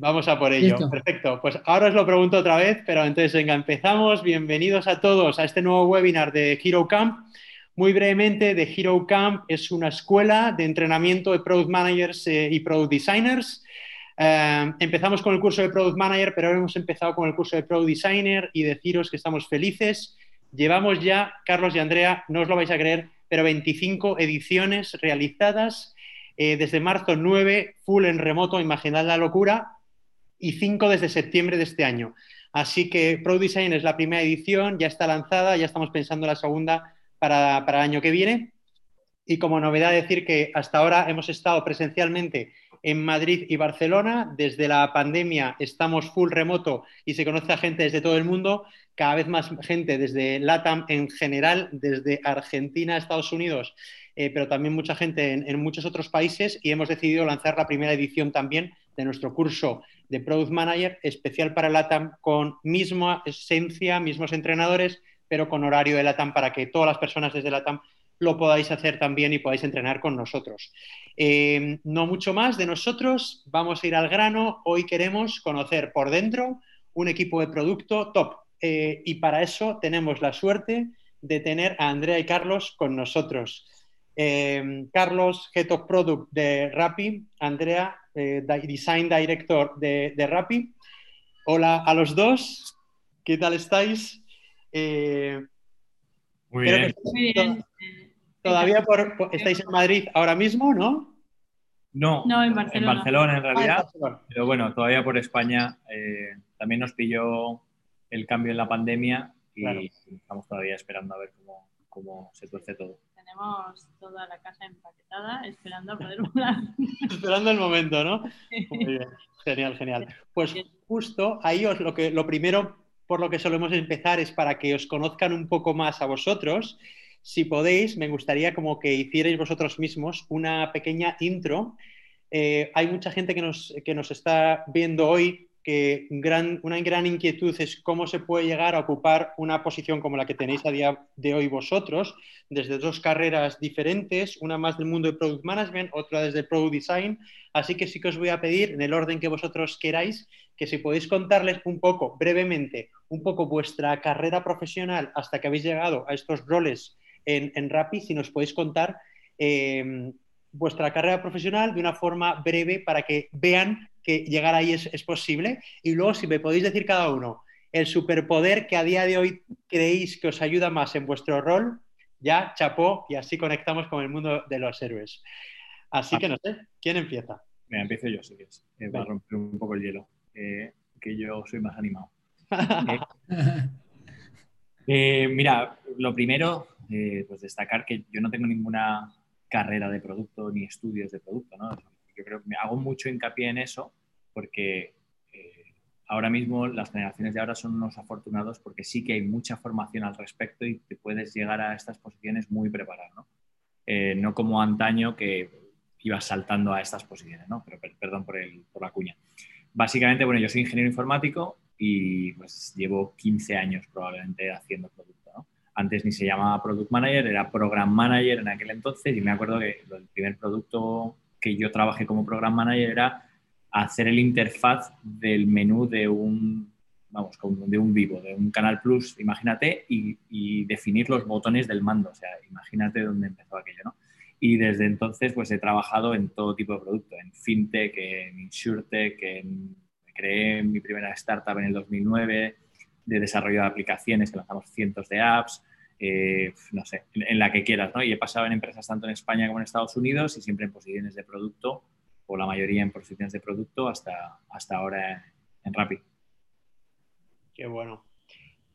Vamos a por ello. Perfecto. Pues ahora os lo pregunto otra vez, pero entonces venga, empezamos. Bienvenidos a todos a este nuevo webinar de Hero Camp. Muy brevemente, The Hero Camp es una escuela de entrenamiento de Product Managers eh, y Product Designers. Eh, empezamos con el curso de Product Manager, pero ahora hemos empezado con el curso de Product Designer y deciros que estamos felices. Llevamos ya, Carlos y Andrea, no os lo vais a creer, pero 25 ediciones realizadas. Eh, desde marzo 9, full en remoto, imaginad la locura, y cinco desde septiembre de este año. Así que Pro Design es la primera edición, ya está lanzada, ya estamos pensando en la segunda para, el año que viene. Y como novedad decir que hasta ahora hemos estado presencialmente en Madrid y Barcelona. Desde la pandemia estamos full remoto y se conoce a gente desde todo el mundo, cada vez más gente desde LATAM en general, desde Argentina, Estados Unidos, eh, pero también mucha gente en, en, muchos otros países y hemos decidido lanzar la primera edición también de nuestro curso de Product Manager especial para LATAM con misma esencia, mismos entrenadores, pero con horario de LATAM para que todas las personas desde LATAM lo podáis hacer también y podáis entrenar con nosotros. Eh, no mucho más de nosotros, vamos a ir al grano. Hoy queremos conocer por dentro un equipo de producto top eh, y para eso tenemos la suerte de tener a Andrea y Carlos con nosotros. Eh, Carlos, Head of Product de Rappi, Andrea, eh, Design Director de, de, Rappi. Hola a los dos, ¿qué tal estáis? Eh, Muy bien. Todavía estáis en Madrid ahora mismo, ¿no? No, en, Barcelona. en realidad. Ah, pero bueno, todavía por España también nos pilló el cambio en la pandemia y estamos todavía esperando a ver cómo, cómo se tuerce todo toda la casa empaquetada esperando a poder volar. esperando el momento, ¿no? Muy bien. Genial, genial. Pues justo ahí os lo que lo primero por lo que solemos empezar es para que os conozcan un poco más a vosotros. Si podéis, me gustaría como que hicierais vosotros mismos una pequeña intro. Eh, hay mucha gente que nos, que nos está viendo hoy que una gran inquietud es cómo se puede llegar a ocupar una posición como la que tenéis a día de hoy vosotros, desde dos carreras diferentes, una más del mundo de Product Management, otra desde Product Design. Así que sí que os voy a pedir, en el orden que vosotros queráis, que si podéis contarles un poco, brevemente, un poco vuestra carrera profesional hasta que habéis llegado a estos roles en, en Rappi, si nos podéis contar eh, vuestra carrera profesional de una forma breve para que vean que llegar ahí es, posible. Y luego, si me podéis decir cada uno el superpoder que a día de hoy creéis que os ayuda más en vuestro rol, ya chapó y así conectamos con el mundo de los héroes. Así que no sé, ¿quién empieza? Mira, empiezo yo, si quieres, eh, para romper un poco el hielo, eh, que yo soy más animado. Eh, mira, lo primero, pues destacar que yo no tengo ninguna carrera de producto ni estudios de producto, ¿no? yo creo que me hago mucho hincapié en eso porque eh, ahora mismo las generaciones de ahora son unos afortunados porque sí que hay mucha formación al respecto y te puedes llegar a estas posiciones muy preparado, ¿no? Eh, no como antaño que ibas saltando a estas posiciones, ¿no? Pero perdón por, el, por la cuña. Básicamente, bueno, yo soy ingeniero informático y pues llevo 15 años probablemente haciendo producto, ¿no? Antes ni se llamaba Product Manager, era Program Manager en aquel entonces y me acuerdo que el primer producto que yo trabajé como program manager era hacer el interfaz del menú de un, vamos, de un vivo, de un Canal Plus, imagínate, y, definir los botones del mando. O sea, imagínate dónde empezó aquello, ¿no? Y desde entonces, pues he trabajado en todo tipo de producto, en fintech, en insurtech, en, creé mi primera startup en el 2009 de desarrollo de aplicaciones, que lanzamos cientos de apps, eh, no sé, en, la que quieras, ¿no? Y he pasado en empresas tanto en España como en Estados Unidos y siempre en posiciones de producto, o la mayoría en posiciones de producto, hasta, hasta ahora en Rappi. Qué bueno.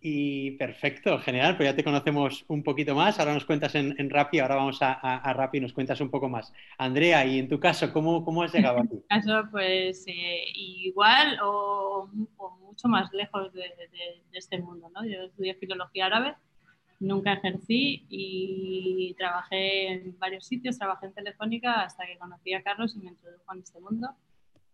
Y perfecto, genial, pues ya te conocemos un poquito más. Ahora nos cuentas en, en Rappi, ahora vamos a, a, y nos cuentas un poco más. Andrea, y en tu caso, ¿cómo, cómo has llegado aquí? En caso, pues eh, igual o, mucho más lejos de, de, de, este mundo. ¿no? Yo estudié filología árabe Nunca ejercí y trabajé en varios sitios, trabajé en Telefónica hasta que conocí a Carlos y me introdujo en este mundo.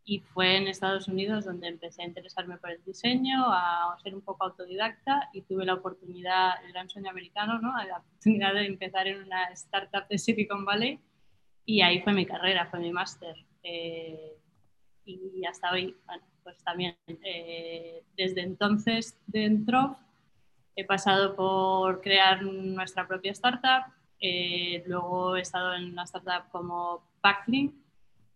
Y fue en Estados Unidos donde empecé a interesarme por el diseño, a ser un poco autodidacta y tuve la oportunidad, el gran sueño americano, ¿no? la oportunidad de empezar en una startup de Silicon Valley y ahí fue mi carrera, fue mi máster. Eh, y hasta hoy, bueno, pues también eh, desde entonces dentro he pasado por crear nuestra propia startup, eh, luego he estado en una startup como Packlink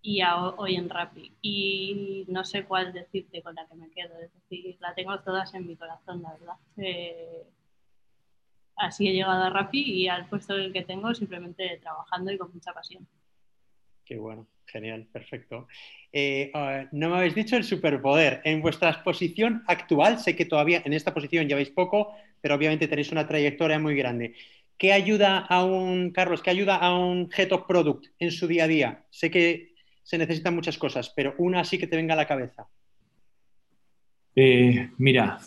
y hoy en Rappi. Y no sé cuál decirte con la que me quedo, es decir, la tengo todas en mi corazón, la verdad. Eh, así he llegado a Rappi y al puesto el que tengo simplemente trabajando y con mucha pasión. Qué bueno, genial, perfecto. Eh, ah, no me habéis dicho el superpoder. En vuestra posición actual, sé que todavía en esta posición lleváis poco, pero obviamente tenéis una trayectoria muy grande. ¿Qué ayuda a un, Carlos, qué ayuda a un Head of Product en su día a día? Sé que se necesitan muchas cosas, pero una sí que te venga a la cabeza. Eh, mira,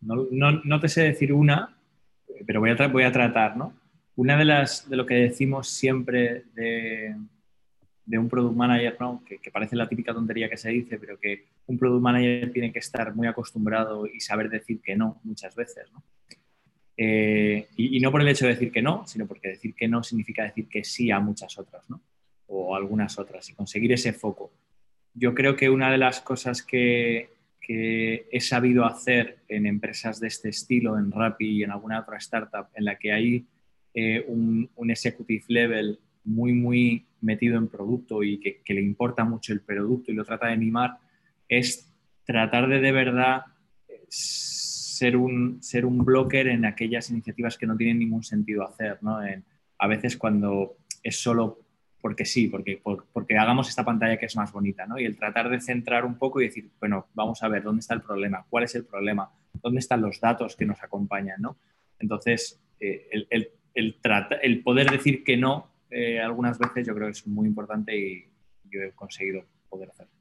no, te sé decir una, pero voy a, voy a tratar, ¿no? Una de las de lo que decimos siempre de, un product manager, ¿no? que, parece la típica tontería que se dice, pero que un product manager tiene que estar muy acostumbrado y saber decir que no muchas veces. ¿no? Eh, y, y, no por el hecho de decir que no, sino porque decir que no significa decir que sí a muchas otras. ¿no? O algunas otras y conseguir ese foco. Yo creo que una de las cosas que, he sabido hacer en empresas de este estilo, en Rappi y en alguna otra startup, en la que hay eh, un, executive level muy, muy metido en producto y que, le importa mucho el producto y lo trata de mimar, es tratar de de verdad ser un, ser un blocker en aquellas iniciativas que no tienen ningún sentido hacer. a veces cuando es solo porque sí, porque, porque hagamos esta pantalla que es más bonita, ¿no? Y el tratar de centrar un poco y decir, bueno, vamos a ver dónde está el problema, cuál es el problema, dónde están los datos que nos acompañan, ¿no? Entonces, eh, el, el, el, poder decir que no eh, algunas veces yo creo que es muy importante y yo he conseguido poder hacerlo.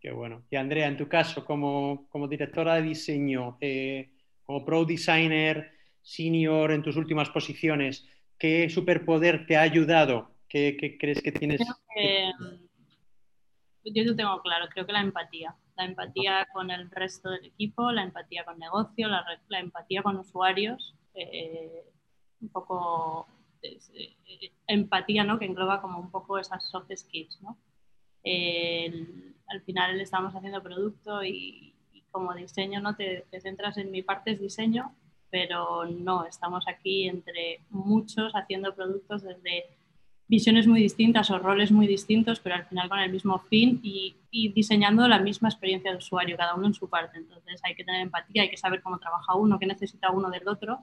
Qué bueno. Y Andrea, en tu caso, como, como directora de diseño, eh, como pro designer, senior en tus últimas posiciones, ¿qué superpoder te ha ayudado ¿Qué, crees que tienes? yo lo tengo claro, creo que la empatía. La empatía con el resto del equipo, la empatía con negocio, la, empatía con usuarios, eh, un poco eh, empatía, ¿no? Que engloba como un poco esas soft skills, ¿no? al final estamos haciendo producto y, como diseño, ¿no? Te, te centras en mi parte es diseño, pero no, estamos aquí entre muchos haciendo productos desde visiones muy distintas o roles muy distintos, pero al final con el mismo fin y, diseñando la misma experiencia de usuario, cada uno en su parte. Entonces hay que tener empatía, hay que saber cómo trabaja uno, qué necesita uno del otro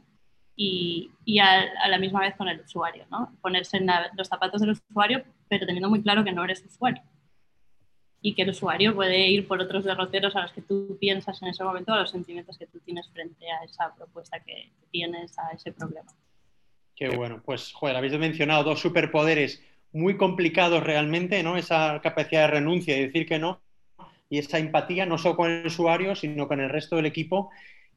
y, a, la misma vez con el usuario, ¿no? Ponerse los zapatos del usuario, pero teniendo muy claro que no eres usuario y que el usuario puede ir por otros derroteros a los que tú piensas en ese momento, a los sentimientos que tú tienes frente a esa propuesta que tienes, a ese problema. Qué bueno, pues joder, habéis mencionado dos superpoderes muy complicados realmente, ¿no? Esa capacidad de renuncia y decir que no, y esa empatía no solo con el usuario, sino con el resto del equipo,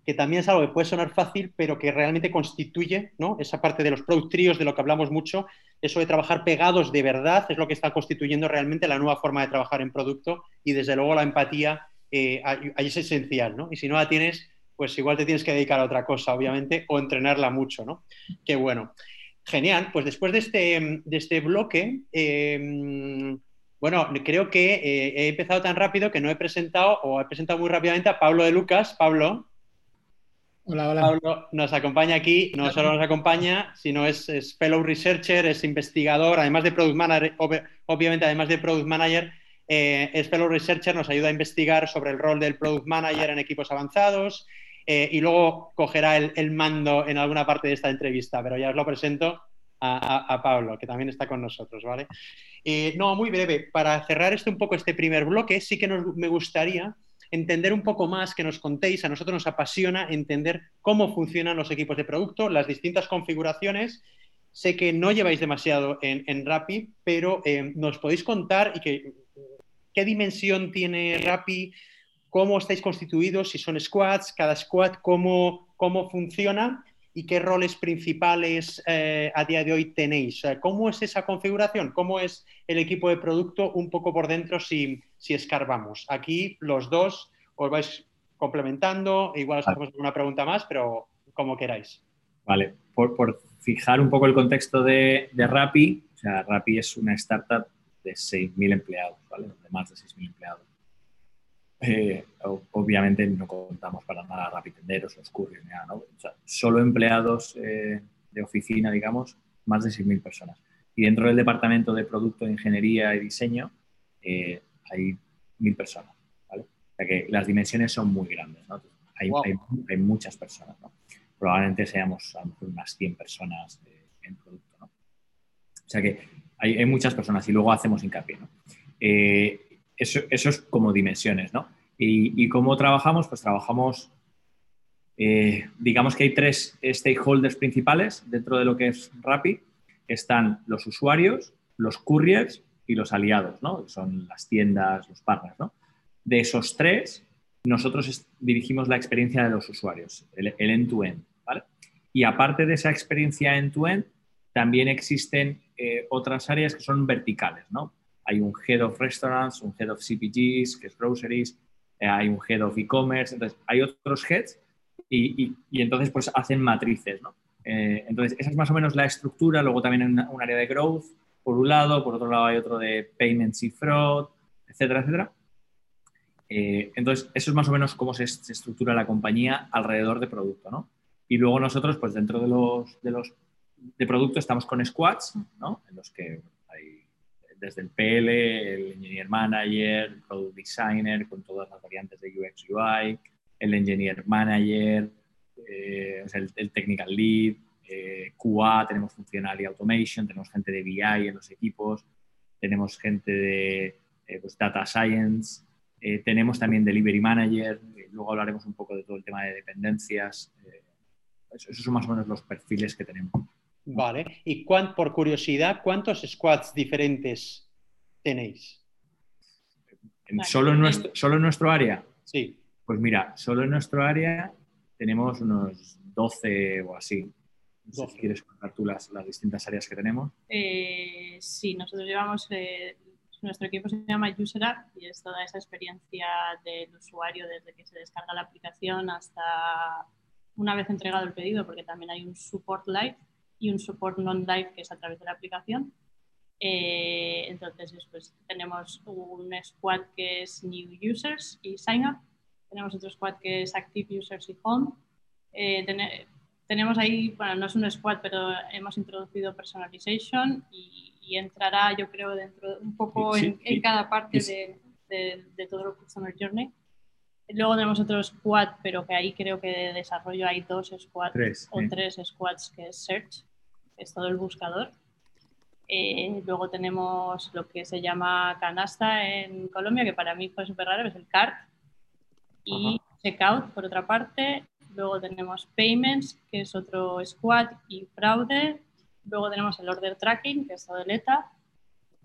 que también es algo que puede sonar fácil, pero que realmente constituye, ¿no? Esa parte de los product trios de lo que hablamos mucho, eso de trabajar pegados de verdad es lo que está constituyendo realmente la nueva forma de trabajar en producto y desde luego la empatía eh, ahí es esencial, ¿no? Y si no la tienes, pues igual te tienes que dedicar a otra cosa, obviamente, o entrenarla mucho, ¿no? Qué bueno. Genial, pues después de este, de este bloque, em, bueno, creo que eh, he empezado tan rápido que no he presentado, o he presentado muy rápidamente a Pablo de Lucas. Pablo. Hola, hola. Pablo nos acompaña aquí, no solo nos acompaña, sino es, fellow researcher, es investigador, además de product manager, obviamente además de product manager, eh, es fellow researcher, nos ayuda a investigar sobre el rol del product manager en equipos avanzados, eh, y luego cogerá el, mando en alguna parte de esta entrevista, pero ya os lo presento a, Pablo, que también está con nosotros, ¿vale? Eh, no, muy breve, para cerrar este un poco este primer bloque, sí que me gustaría entender un poco más, que nos contéis, a nosotros nos apasiona entender cómo funcionan los equipos de producto, las distintas configuraciones. Sé que no lleváis demasiado en, en pero eh, nos podéis contar y que, qué dimensión tiene Rappi, cómo estáis constituidos, si son squads, cada squad, cómo, cómo funciona y qué roles principales eh, a día de hoy tenéis. ¿Cómo es esa configuración? ¿Cómo es el equipo de producto un poco por dentro si, si escarbamos? Aquí los dos os vais complementando, igual os hacemos una pregunta más, pero como queráis. Vale, por, fijar un poco el contexto de, de Rappi, o sea, Rappi es una startup de 6.000 empleados, ¿vale? De más de 6.000 empleados. Eh, obviamente no contamos para nada rapitenderos o couriers, ni nada, ¿no? O sea, solo empleados eh, de oficina, digamos, más de 6.000 personas. Y dentro del departamento de producto, ingeniería y diseño eh, hay 1.000 personas, ¿vale? O sea que las dimensiones son muy grandes, ¿no? Hay, hay, hay, muchas personas, ¿no? Probablemente seamos a lo mejor unas 100 personas en producto, ¿no? O sea que hay, hay, muchas personas y luego hacemos hincapié, ¿no? Eso, es como dimensiones, ¿no? Y, cómo trabajamos, pues trabajamos, eh, digamos que hay tres stakeholders principales dentro de lo que es Rappi, están los usuarios, los couriers y los aliados, ¿no? son las tiendas, los partners, ¿no? De esos tres, nosotros dirigimos la experiencia de los usuarios, el end-to-end, ¿vale? Y aparte de esa experiencia end-to-end, también existen eh, otras áreas que son verticales, ¿no? Hay un head of restaurants, un head of CPGs, que es groceries, eh, hay un head of e-commerce, entonces hay otros heads y, y, entonces pues hacen matrices, ¿no? Eh, entonces esa es más o menos la estructura, luego también hay un área de growth, por un lado, por otro lado hay otro de payments y fraud, etcétera, etcétera. Eh, entonces, eso es más o menos cómo se, estructura la compañía alrededor de producto, ¿no? Y luego nosotros, pues dentro de los, de los de producto estamos con squads, ¿no? En los que desde el PL, el Engineer Manager, Product Designer, con todas las variantes de UX UI, el Engineer Manager, eh, el, Technical Lead, eh, QA, tenemos Functional y Automation, tenemos gente de BI en los equipos, tenemos gente de eh, pues, Data Science, tenemos también Delivery Manager, luego hablaremos un poco de todo el tema de dependencias. esos son más o menos los perfiles que tenemos. Vale. Y por curiosidad, ¿cuántos squads diferentes tenéis? ¿Solo en, nuestro, ¿Solo en nuestro área? Sí. Pues mira, solo en nuestro área tenemos unos 12 o así. No sé si quieres contar tú las, las, distintas áreas que tenemos. Eh, sí, nosotros llevamos, eh, nuestro equipo se llama User App y es toda esa experiencia del usuario desde que se descarga la aplicación hasta una vez entregado el pedido, porque también hay un support live y un support non-live que es a través de la aplicación. Eh, entonces, pues, tenemos un squad que es New Users y Sign Up. Tenemos otro squad que es Active Users y Home. Eh, tenemos ahí, bueno, no es un squad, pero hemos introducido personalization y, entrará, yo creo, dentro un poco en, cada parte de, de, de, todo el Customer Journey. Luego tenemos otro squad, pero que ahí creo que de desarrollo hay dos squads o tres squads que es Search, que es todo el buscador. Eh, luego tenemos lo que se llama canasta en Colombia, que para mí fue súper raro, es el CART. Y Checkout, por otra parte. Luego tenemos Payments, que es otro squad, y Fraude. Luego tenemos el Order Tracking, que es todo el ETA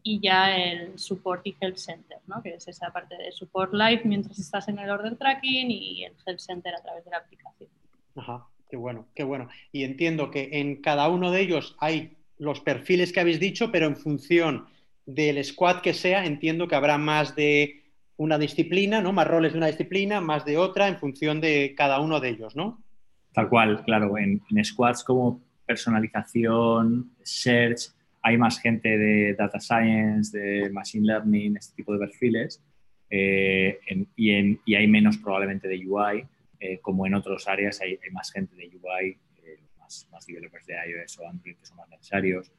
y ya el Support y Help Center, ¿no? que es esa parte de Support Live mientras estás en el Order Tracking y el Help Center a través de la aplicación. Ajá, qué bueno, qué bueno. Y entiendo que en cada uno de ellos hay los perfiles que habéis dicho, pero en función del squad que sea, entiendo que habrá más de una disciplina, ¿no? Más roles de una disciplina, más de otra, en función de cada uno de ellos, ¿no? Tal cual, claro. En, en squads como personalización, search, hay más gente de data science, de machine learning, este tipo de perfiles, eh, y, hay menos probablemente de UI, eh, como en otras áreas hay, más gente de UI, eh, más, más, developers de iOS o Android que son más necesarios.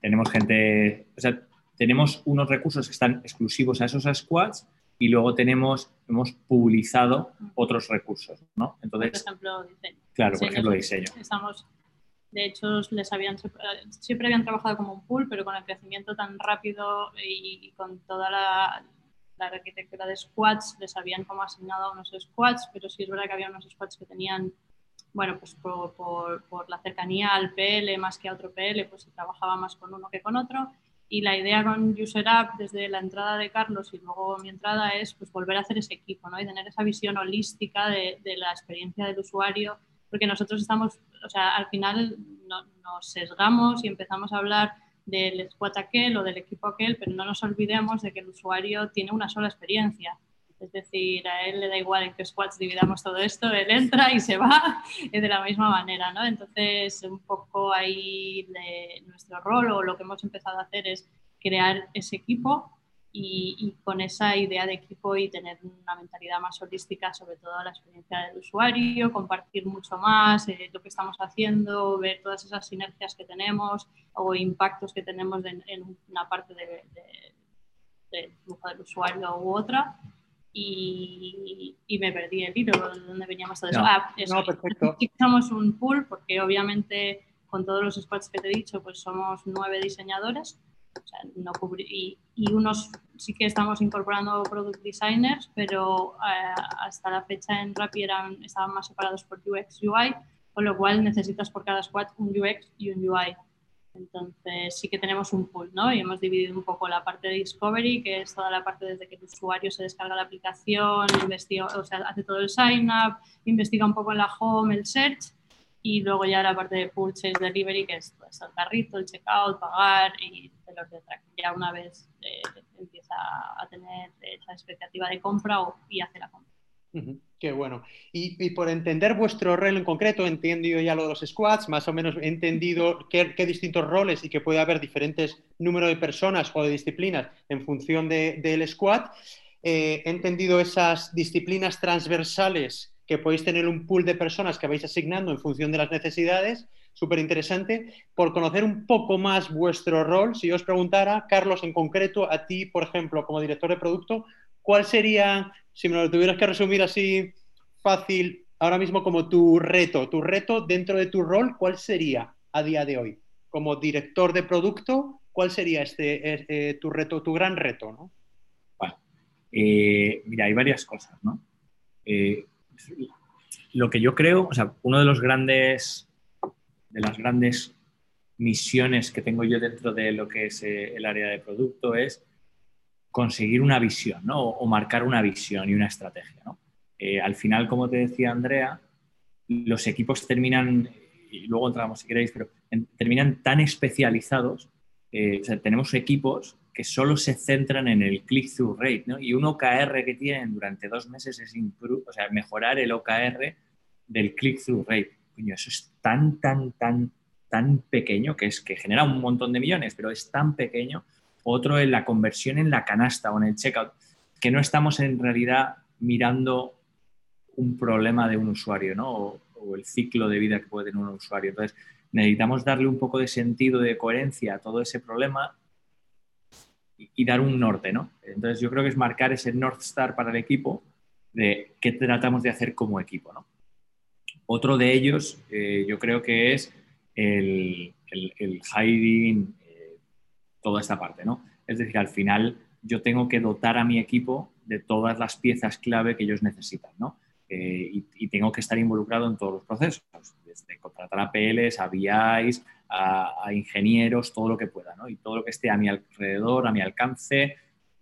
tenemos gente, o sea, tenemos unos recursos que están exclusivos a esos squads y luego tenemos, hemos publicado otros recursos, ¿no? Entonces, por ejemplo, diseño. Claro, por ejemplo, diseño. Estamos de hecho, les habían, siempre habían trabajado como un pool, pero con el crecimiento tan rápido y con toda la, arquitectura de squads, les habían como asignado unos squads, pero sí es verdad que había unos squads que tenían, bueno, pues por, la cercanía al PL más que a otro PL, pues se trabajaba más con uno que con otro. Y la idea con User App desde la entrada de Carlos y luego mi entrada es pues volver a hacer ese equipo ¿no? y tener esa visión holística de la experiencia del usuario porque nosotros estamos, o sea, al final nos sesgamos y empezamos a hablar del squad aquel o del equipo aquel, pero no nos olvidemos de que el usuario tiene una sola experiencia. Es decir, a él le da igual en qué squads dividamos todo esto, él entra y se va de la misma manera, ¿no? Entonces, un poco ahí nuestro rol o lo que hemos empezado a hacer es crear ese equipo y, con esa idea de equipo y tener una mentalidad más holística sobre todo la experiencia del usuario, compartir mucho más eh, lo que estamos haciendo, ver todas esas sinergias que tenemos o impactos que tenemos en una parte del de, flujo del usuario u otra. Y, me perdí el hilo de dónde veníamos todo eso. ah, eso. No, perfecto. Somos un pool porque obviamente con todos los squads que te he dicho, pues somos nueve diseñadores no y, unos sí que estamos incorporando product designers, pero eh, hasta la fecha en Rappi eran, estaban más separados por UX, UI, con lo cual necesitas por cada squad un UX y un UI. Entonces sí que tenemos un pool, ¿no? Y hemos dividido un poco la parte de discovery, que es toda la parte desde que el usuario se descarga la aplicación, investiga, o sea, hace todo el sign up, investiga un poco en la home, el search, y luego ya la parte de purchase delivery, que es pues, el carrito, el checkout, pagar y los de Ya una vez eh, empieza a tener esa expectativa de compra y hace la compra. qué bueno. Y, por entender vuestro rol en concreto, entiendo yo ya lo de los squads, más o menos he entendido qué, distintos roles y que puede haber diferentes números de personas o de disciplinas en función del squad. Eh, he entendido esas disciplinas transversales que podéis tener un pool de personas que vais asignando en función de las necesidades, súper interesante. Por conocer un poco más vuestro rol, si yo os preguntara, Carlos, en concreto, a ti, por ejemplo, como director de producto, ¿cuál sería, si me lo tuvieras que resumir así fácil, ahora mismo como tu reto, tu reto dentro de tu rol, ¿cuál sería a día de hoy? Como director de producto, ¿cuál sería este, eh, eh, tu reto, tu gran reto? ¿no? Eh, mira, hay varias cosas, ¿no? Lo que yo creo, o sea, uno de los grandes, de las grandes misiones que tengo yo dentro de lo que es eh, el área de producto es conseguir una visión, ¿no? O, marcar una visión y una estrategia, ¿no? Eh, al final, como te decía Andrea, los equipos terminan, y luego entramos si queréis, pero terminan tan especializados, eh, o sea, tenemos equipos que solo se centran en el click-through rate, ¿no? Y un OKR que tienen durante dos meses es mejorar el OKR del click-through rate. Coño, eso es tan, tan, tan, tan pequeño que es que genera un montón de millones, pero es tan pequeño. Otro en la conversión en la canasta o en el checkout, que no estamos en realidad mirando un problema de un usuario, ¿no? O el ciclo de vida que puede tener un usuario. Entonces, necesitamos darle un poco de sentido, de coherencia a todo ese problema y, dar un norte, ¿no? Entonces yo creo que es marcar ese North Star para el equipo de qué tratamos de hacer como equipo, ¿no? Otro de ellos eh, yo creo que es el, el, hiding, eh, toda esta parte, ¿no? Es decir, al final yo tengo que dotar a mi equipo de todas las piezas clave que ellos necesitan, ¿no? Eh, y, y, tengo que estar involucrado en todos los procesos, desde contratar a PLs, a BIs, a, ingenieros, todo lo que pueda. Y todo lo que esté a mi alrededor, a mi alcance,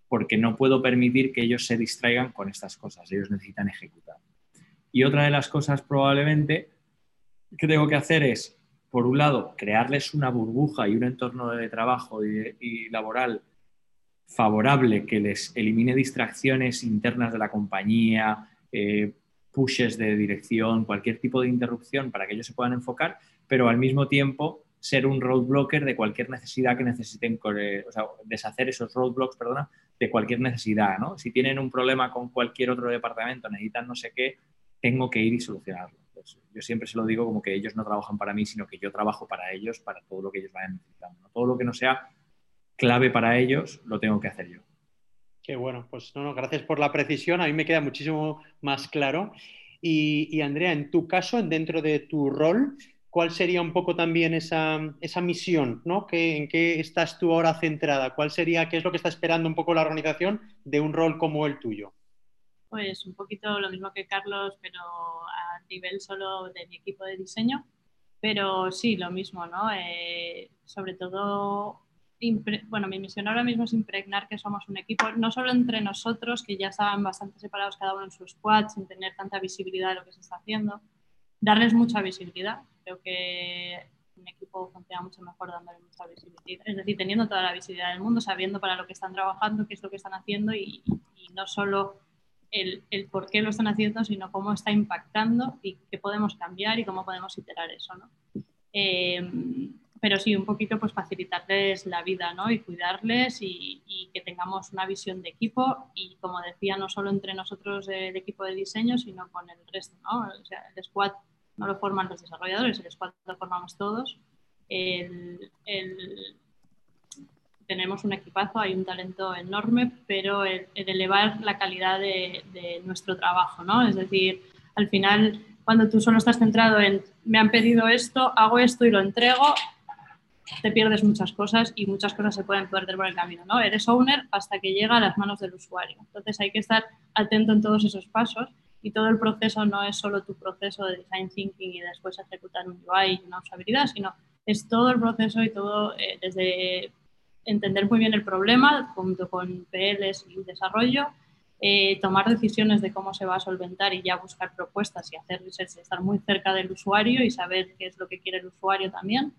porque no puedo permitir que ellos se distraigan con estas cosas, ellos necesitan ejecutar. Y otra de las cosas probablemente que tengo que hacer es, por un lado, crearles una burbuja y un entorno de trabajo y, laboral favorable que les elimine distracciones internas de la compañía, eh, pushes de dirección, cualquier tipo de interrupción para que ellos se puedan enfocar, pero al mismo tiempo ser un roadblocker de cualquier necesidad que necesiten, o sea, deshacer esos roadblocks, perdona, de cualquier necesidad, ¿no? Si tienen un problema con cualquier otro departamento, necesitan no sé qué, tengo que ir y solucionarlo. Pues yo siempre se lo digo como que ellos no trabajan para mí, sino que yo trabajo para ellos, para todo lo que ellos vayan necesitando. Todo lo que no sea clave para ellos, lo tengo que hacer yo. Qué bueno, pues no, no, gracias por la precisión, a mí me queda muchísimo más claro. Y, y Andrea, en tu caso, dentro de tu rol, ¿cuál sería un poco también esa, misión? ¿no? ¿En qué estás tú ahora centrada? ¿Cuál sería, qué es lo que está esperando un poco la organización de un rol como el tuyo? Pues un poquito lo mismo que Carlos, pero a nivel solo de mi equipo de diseño. Pero sí, lo mismo, ¿no? Eh, sobre todo, bueno, mi misión ahora mismo es impregnar que somos un equipo, no solo entre nosotros, que ya estaban bastante separados cada uno en sus squads, sin tener tanta visibilidad de lo que se está haciendo, darles mucha visibilidad, Creo que un equipo funciona mucho mejor dándole mucha visibilidad. Es decir, teniendo toda la visibilidad del mundo, sabiendo para lo que están trabajando, qué es lo que están haciendo y, no solo el, el, por qué lo están haciendo, sino cómo está impactando y qué podemos cambiar y cómo podemos iterar eso. ¿no? Eh, pero sí, un poquito pues facilitarles la vida, ¿no? Y cuidarles y, que tengamos una visión de equipo y, como decía, no solo entre nosotros el equipo de diseño, sino con el resto, ¿no? O sea, el squad no lo forman los desarrolladores, el squad lo formamos todos. tenemos un equipazo, hay un talento enorme, pero el, elevar la calidad de, de nuestro trabajo, ¿no? Es decir, al final cuando tú solo estás centrado en me han pedido esto, hago esto y lo entrego, te pierdes muchas cosas y muchas cosas se pueden perder por el camino, ¿no? Eres owner hasta que llega a las manos del usuario. Entonces hay que estar atento en todos esos pasos y todo el proceso no es solo tu proceso de design thinking y después ejecutar un UI y una usabilidad, sino es todo el proceso y todo eh, desde entender muy bien el problema junto con PLs y desarrollo, eh, tomar decisiones de cómo se va a solventar y ya buscar propuestas y hacer research, estar muy cerca del usuario y saber qué es lo que quiere el usuario también,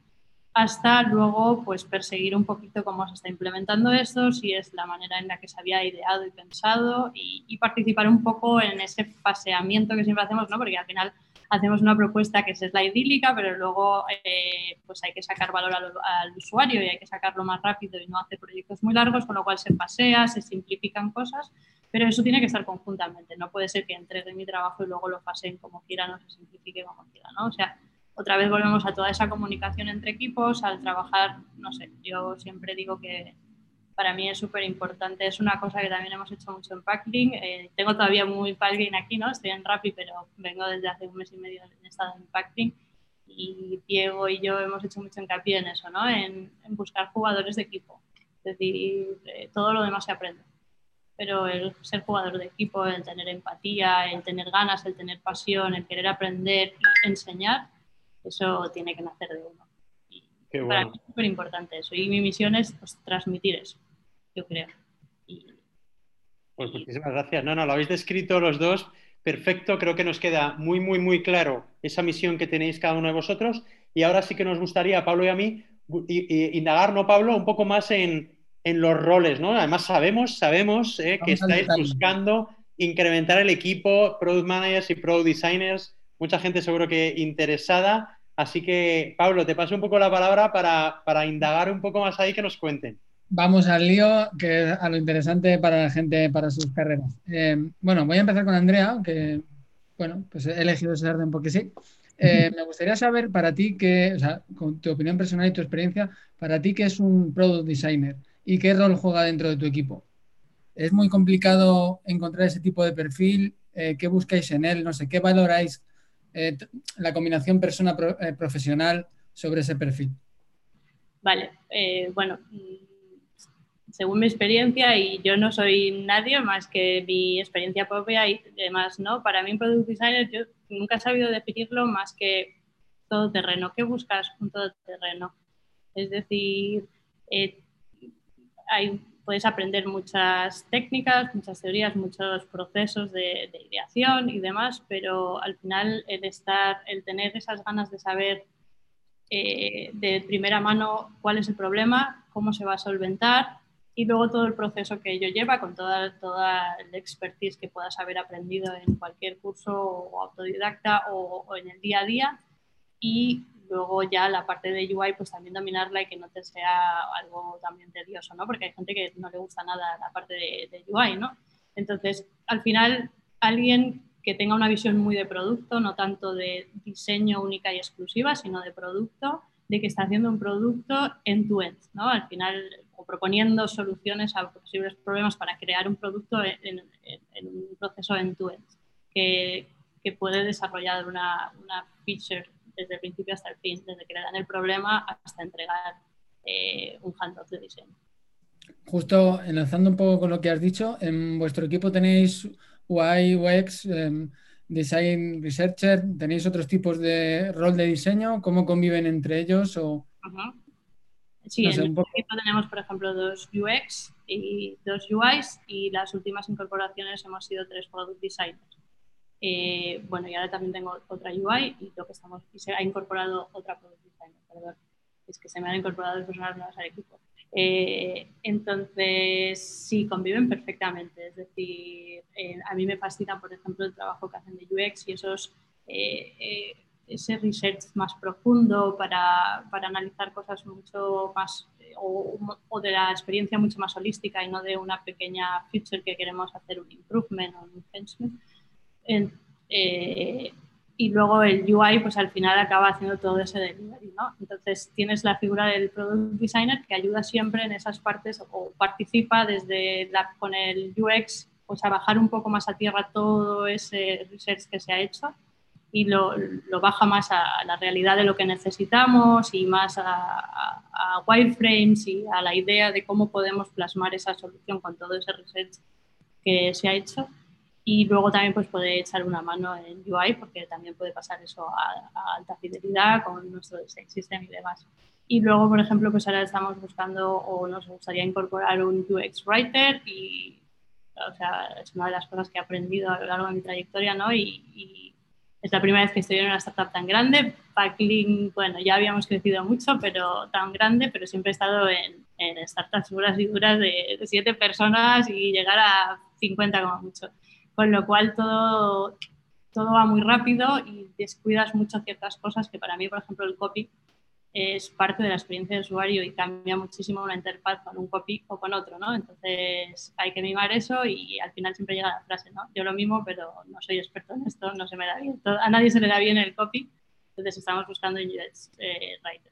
hasta luego pues perseguir un poquito cómo se está implementando esto, si es la manera en la que se había ideado y pensado y, participar un poco en ese paseamiento que siempre hacemos, ¿no? porque al final hacemos una propuesta que es la idílica, pero luego eh, pues hay que sacar valor al, usuario y hay que sacarlo más rápido y no hacer proyectos muy largos, con lo cual se pasea, se simplifican cosas pero eso tiene que estar conjuntamente, no puede ser que entregue mi trabajo y luego lo pasen como quieran o se simplifique como quieran, ¿no? O sea, otra vez volvemos a toda esa comunicación entre equipos, al trabajar, no sé, yo siempre digo que para mí es súper importante, es una cosa que también hemos hecho mucho en Packling, eh, tengo todavía muy Packling aquí, ¿no? Estoy en Rappi, pero vengo desde hace un mes y medio en estado en Packling y Diego y yo hemos hecho mucho hincapié en eso, ¿no? En, buscar jugadores de equipo, es decir, eh, todo lo demás se aprende pero el ser jugador de equipo, el tener empatía, el tener ganas, el tener pasión, el querer aprender enseñar, eso tiene que nacer de uno. Y Para mí es súper importante eso. Y mi misión es pues, transmitir eso, yo creo. pues muchísimas gracias. No, no, lo habéis descrito los dos. Perfecto, creo que nos queda muy, muy, muy claro esa misión que tenéis cada uno de vosotros. Y ahora sí que nos gustaría, Pablo y a mí, indagar, ¿no, Pablo? Un poco más en, en los roles, ¿no? Además sabemos, sabemos eh, que estáis buscando incrementar el equipo, product managers y product designers, mucha gente seguro que interesada. Así que, Pablo, te paso un poco la palabra para, indagar un poco más ahí que nos cuenten. Vamos al lío, que es a lo interesante para la gente, para sus carreras. Eh, bueno, voy a empezar con Andrea, que, bueno, pues he elegido ese orden porque sí. Eh, me gustaría saber para ti, que, o sea, con tu opinión personal y tu experiencia, para ti, ¿qué es un product designer? y qué rol juega dentro de tu equipo. Es muy complicado encontrar ese tipo de perfil. Eh, ¿Qué buscáis en él? No sé, ¿qué valoráis eh, la combinación persona-profesional eh, sobre ese perfil? Vale, bueno, mm, según mi experiencia, y yo no soy nadie más que mi experiencia propia y demás, ¿no? Para mí, un product designer, yo nunca he sabido definirlo más que todo terreno. ¿Qué buscas un todoterreno? Es decir, puedes aprender muchas técnicas, muchas teorías, muchos procesos de, ideación y demás, pero al final el estar, el tener esas ganas de saber eh, de primera mano cuál es el problema, cómo se va a solventar y luego todo el proceso que ello lleva con toda, toda el expertise que puedas haber aprendido en cualquier curso o autodidacta o, o en el día a día y luego ya la parte de UI, pues también dominarla y que no te sea algo también tedioso, ¿no? Porque hay gente que no le gusta nada la parte de, UI, ¿no? Entonces, al final, alguien que tenga una visión muy de producto, no tanto de diseño única y exclusiva, sino de producto, de que está haciendo un producto end-to-end, ¿no? Al final, o proponiendo soluciones a posibles problemas para crear un producto en, un proceso end-to-end, que, que, puede desarrollar una, una feature desde el principio hasta el fin, desde que le dan el problema hasta entregar eh, un handoff de diseño. Justo enlazando un poco con lo que has dicho, en vuestro equipo tenéis UI, UX, em, Design Researcher, ¿tenéis otros tipos de rol de diseño? ¿Cómo conviven entre ellos? O... Sí, en nuestro equipo tenemos, por ejemplo, dos UX y dos UIs y las últimas incorporaciones hemos sido tres Product Designers. Eh, bueno, y ahora también tengo otra UI y lo que estamos, y se ha incorporado otra Product Designer, perdón. Es que se me han incorporado dos personas nuevas al equipo. Eh, entonces, sí, conviven perfectamente. Es decir, eh, a mí me fascina, por ejemplo, el trabajo que hacen de UX y esos ese research más profundo para, para analizar cosas mucho más o, o, de la experiencia mucho más holística y no de una pequeña feature que queremos hacer un improvement o un enhancement. Eh, y luego el UI pues al final acaba haciendo todo ese delivery, ¿no? Entonces tienes la figura del product designer que ayuda siempre en esas partes o participa desde la, con el UX pues a bajar un poco más a tierra todo ese research que se ha hecho y lo, lo baja más a la realidad de lo que necesitamos y más a, a, a, wireframes y a la idea de cómo podemos plasmar esa solución con todo ese research que se ha hecho y luego también pues puede echar una mano en UI porque también puede pasar eso a, a alta fidelidad con nuestro design system y demás. Y luego, por ejemplo, pues ahora estamos buscando o nos gustaría incorporar un UX writer y, o sea, es una de las cosas que he aprendido a lo largo de mi trayectoria, ¿no? Y, y es la primera vez que estoy en una startup tan grande. Backlink, bueno, ya habíamos crecido mucho, pero tan grande, pero siempre he estado en, en startups duras y duras de, de siete personas y llegar a 50 como mucho con lo cual todo, todo va muy rápido y descuidas mucho ciertas cosas que para mí, por ejemplo, el copy es parte de la experiencia de usuario y cambia muchísimo una interfaz con un copy o con otro, ¿no? Entonces hay que mimar eso y al final siempre llega la frase, ¿no? Yo lo mismo, pero no soy experto en esto, no se me da bien. A nadie se le da bien el copy, entonces estamos buscando en eh, Writer.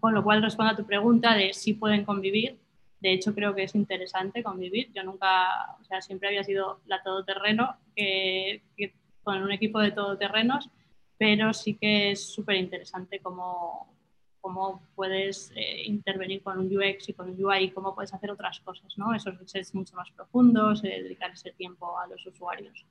Con lo cual respondo a tu pregunta de si pueden convivir. De hecho, creo que es interesante convivir. Yo nunca, o sea, siempre había sido la todoterreno, que, que con un equipo de todoterrenos, pero sí que es súper interesante cómo, cómo puedes eh, intervenir con un UX y con un UI y cómo puedes hacer otras cosas, ¿no? Esos research mucho más profundos, eh, dedicar ese tiempo a los usuarios.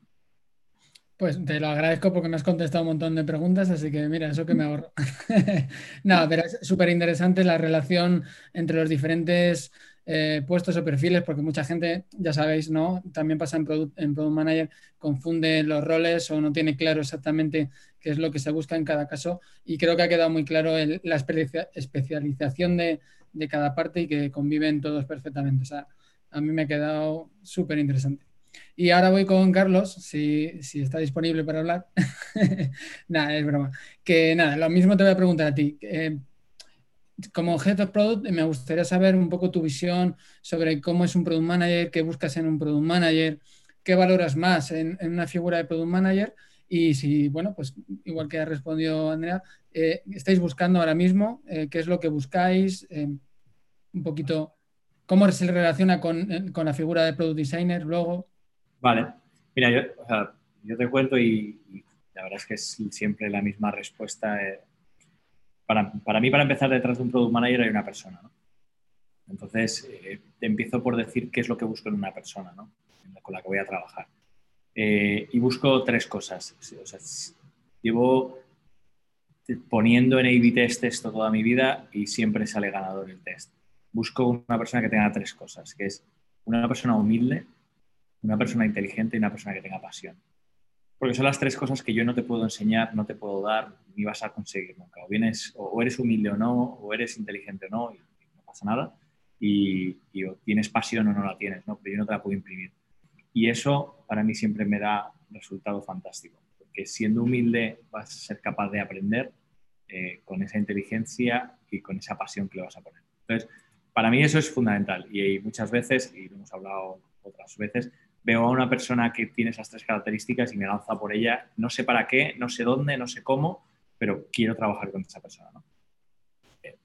Pues te lo agradezco porque me has contestado un montón de preguntas, así que mira, eso que me ahorro. no, pero es súper interesante la relación entre los diferentes eh, puestos o perfiles, porque mucha gente, ya sabéis, ¿no? También pasa en Product, en product Manager, confunde los roles o no tiene claro exactamente qué es lo que se busca en cada caso. Y creo que ha quedado muy claro la especialización de, de, cada parte y que conviven todos perfectamente. O sea, a mí me ha quedado súper interesante. Y ahora voy con Carlos, si, si está disponible para hablar. nada, es broma. Que nada, lo mismo te voy a preguntar a ti. Eh, como Head of Product, me gustaría saber un poco tu visión sobre cómo es un Product Manager, qué buscas en un Product Manager, qué valoras más en, una figura de Product Manager y si, bueno, pues igual que ha respondido Andrea, eh, estáis buscando ahora mismo, eh, qué es lo que buscáis, eh, un poquito, cómo se relaciona con, con, la figura de Product Designer luego. Vale, mira, yo, o te cuento y, la verdad es que es siempre la misma respuesta para, mí, para empezar, detrás de un product manager hay una persona. ¿no? Entonces, eh, empiezo por decir qué es lo que busco en una persona ¿no? con la que voy a trabajar. Eh, y busco tres cosas. Llevo poniendo en A-B test esto toda mi vida y siempre sale ganador el test. Busco una persona que tenga tres cosas, que es una persona humilde, una persona inteligente y una persona que tenga pasión. Porque son las tres cosas que yo no te puedo enseñar, no te puedo dar, ni vas a conseguir nunca. O, vienes, o eres humilde o no, o eres inteligente o no, y no pasa nada. Y, y o tienes pasión o no la tienes, ¿no? pero yo no te la puedo imprimir. Y eso para mí siempre me da resultado fantástico, porque siendo humilde vas a ser capaz de aprender eh, con esa inteligencia y con esa pasión que le vas a poner. Entonces, para mí eso es fundamental y, y muchas veces, y lo hemos hablado otras veces, veo a una persona que tiene esas tres características y me lanza por ella, no sé para qué, no sé dónde, no sé cómo, pero quiero trabajar con esa persona.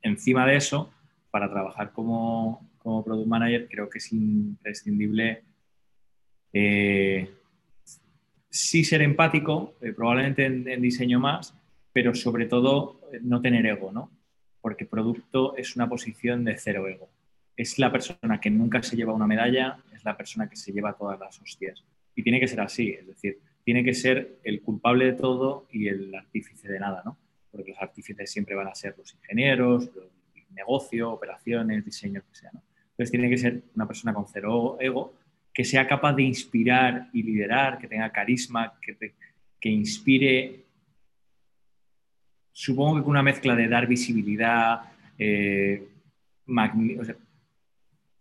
Encima de eso, para trabajar como, como, product manager, creo que es imprescindible eh, sí ser empático, eh, probablemente en, en, diseño más, pero sobre todo eh, no tener ego, ¿no? Porque producto es una posición de cero ego. Es la persona que nunca se lleva una medalla, la persona que se lleva todas las hostias. Y tiene que ser así, es decir, tiene que ser el culpable de todo y el artífice de nada, ¿no? Porque los artífices siempre van a ser los ingenieros, los negocio, operaciones, diseño, que sea, ¿no? Entonces tiene que ser una persona con cero ego, que sea capaz de inspirar y liderar, que tenga carisma, que, que inspire, supongo que con una mezcla de dar visibilidad, eh, o sea,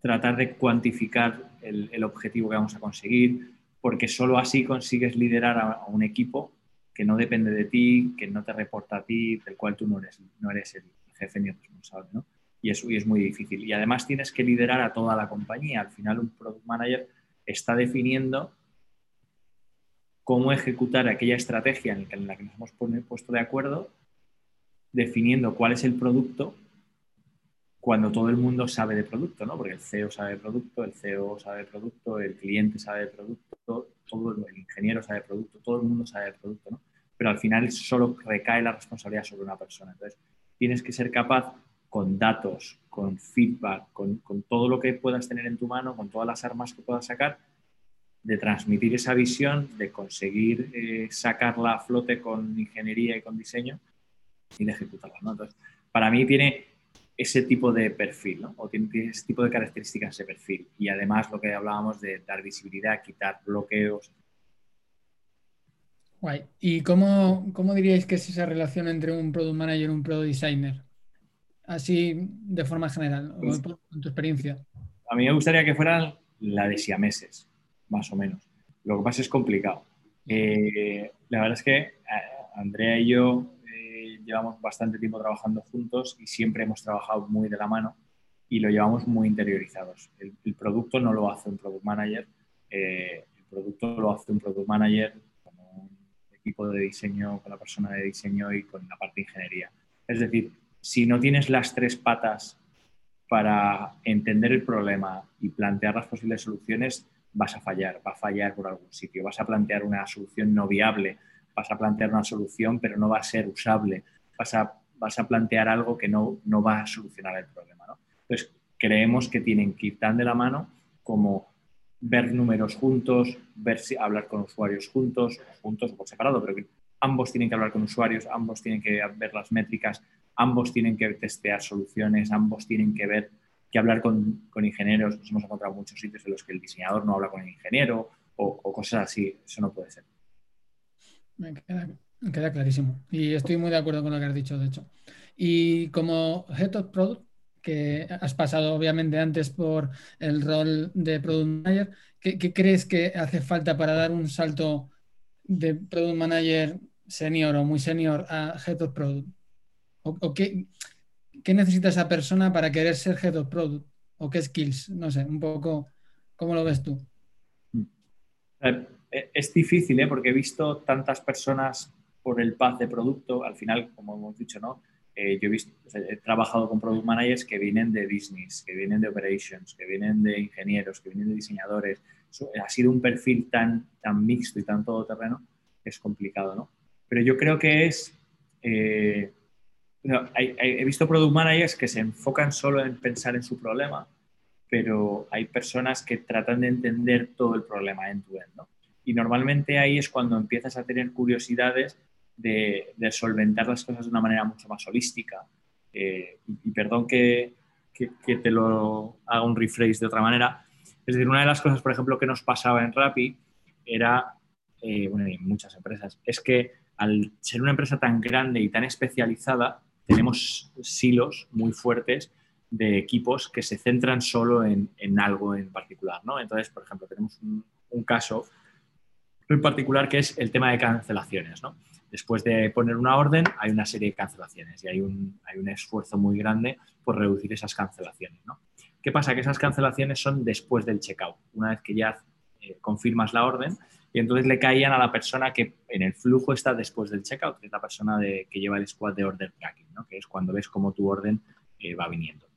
tratar de cuantificar el, objetivo que vamos a conseguir, porque solo así consigues liderar a, un equipo que no depende de ti, que no te reporta a ti, del cual tú no eres, no eres el jefe ni el responsable, ¿no? Y eso y es muy difícil. Y además tienes que liderar a toda la compañía. Al final un product manager está definiendo cómo ejecutar aquella estrategia en la que nos hemos puesto de acuerdo, definiendo cuál es el producto cuando todo el mundo sabe de producto, ¿no? Porque el CEO sabe de producto, el CEO sabe de producto, el cliente sabe de producto, todo el ingeniero sabe de producto, todo el mundo sabe de producto, ¿no? Pero al final solo recae la responsabilidad sobre una persona. Entonces, tienes que ser capaz con datos, con feedback, con, todo lo que puedas tener en tu mano, con todas las armas que puedas sacar, de transmitir esa visión, de conseguir eh, sacarla a flote con ingeniería y con diseño y de ejecutarla. Entonces, para mí tiene ese tipo de perfil, ¿no? o tiene, ese tipo de características ese perfil. Y además lo que hablábamos de dar visibilidad, quitar bloqueos. Guay. ¿Y cómo, cómo diríais que es esa relación entre un product manager y un product designer? Así de forma general, con pues tu experiencia. A mí me gustaría que fueran la de siameses, más o menos. Lo que pasa es complicado. Eh, la verdad es que eh, Andrea y yo llevamos bastante tiempo trabajando juntos y siempre hemos trabajado muy de la mano y lo llevamos muy interiorizados. El, producto no lo hace un product manager, eh, el producto lo hace un product manager con un equipo de diseño, con la persona de diseño y con la parte de ingeniería. Es decir, si no tienes las tres patas para entender el problema y plantear las posibles soluciones, vas a fallar, va a fallar por algún sitio, vas a plantear una solución no viable, vas a plantear una solución pero no va a ser usable, vas a, vas a plantear algo que no, no va a solucionar el problema. ¿no? Entonces, creemos que tienen que ir tan de la mano como ver números juntos, ver si, hablar con usuarios juntos, juntos o por separado, pero ambos tienen que hablar con usuarios, ambos tienen que ver las métricas, ambos tienen que testear soluciones, ambos tienen que ver que hablar con, con ingenieros. Nos hemos encontrado muchos sitios en los que el diseñador no habla con el ingeniero o, o cosas así. Eso no puede ser. Me queda, Queda clarísimo. Y estoy muy de acuerdo con lo que has dicho, de hecho. Y como Head of Product, que has pasado obviamente antes por el rol de Product Manager, ¿qué, crees que hace falta para dar un salto de Product Manager senior o muy senior a Head of Product? ¿O, qué, qué, necesita esa persona para querer ser Head of Product? ¿O qué skills? No sé, un poco, ¿cómo lo ves tú? Eh, es difícil, ¿eh? porque he visto tantas personas por el path de producto, al final, como hemos dicho, ¿no? Eh, yo he, visto, he trabajado con product managers que vienen de business, que vienen de operations, que vienen de ingenieros, que vienen de diseñadores. ha sido un perfil tan, tan mixto y tan todoterreno que es complicado, ¿no? Pero yo creo que es... Eh, he visto product managers que se enfocan solo en pensar en su problema, pero hay personas que tratan de entender todo el problema en tu end, ¿no? Y normalmente ahí es cuando empiezas a tener curiosidades de, solventar las cosas de una manera mucho más holística. Eh, y, perdón que, que, te lo haga un rephrase de otra manera. Es decir, una de las cosas, por ejemplo, que nos pasaba en Rappi era, eh, bueno, en muchas empresas, es que al ser una empresa tan grande y tan especializada, tenemos silos muy fuertes de equipos que se centran solo en, en algo en particular, ¿no? Entonces, por ejemplo, tenemos un caso en particular que es el tema de cancelaciones, ¿no? después de poner una orden hay una serie de cancelaciones y hay un, hay un esfuerzo muy grande por reducir esas cancelaciones. ¿Qué pasa? Que esas cancelaciones son después del checkout, una vez que ya eh, confirmas la orden y entonces le caían a la persona que en el flujo está después del checkout, que es la persona de, que lleva el squad de order tracking, ¿no? que es cuando ves cómo tu orden eh, va viniendo.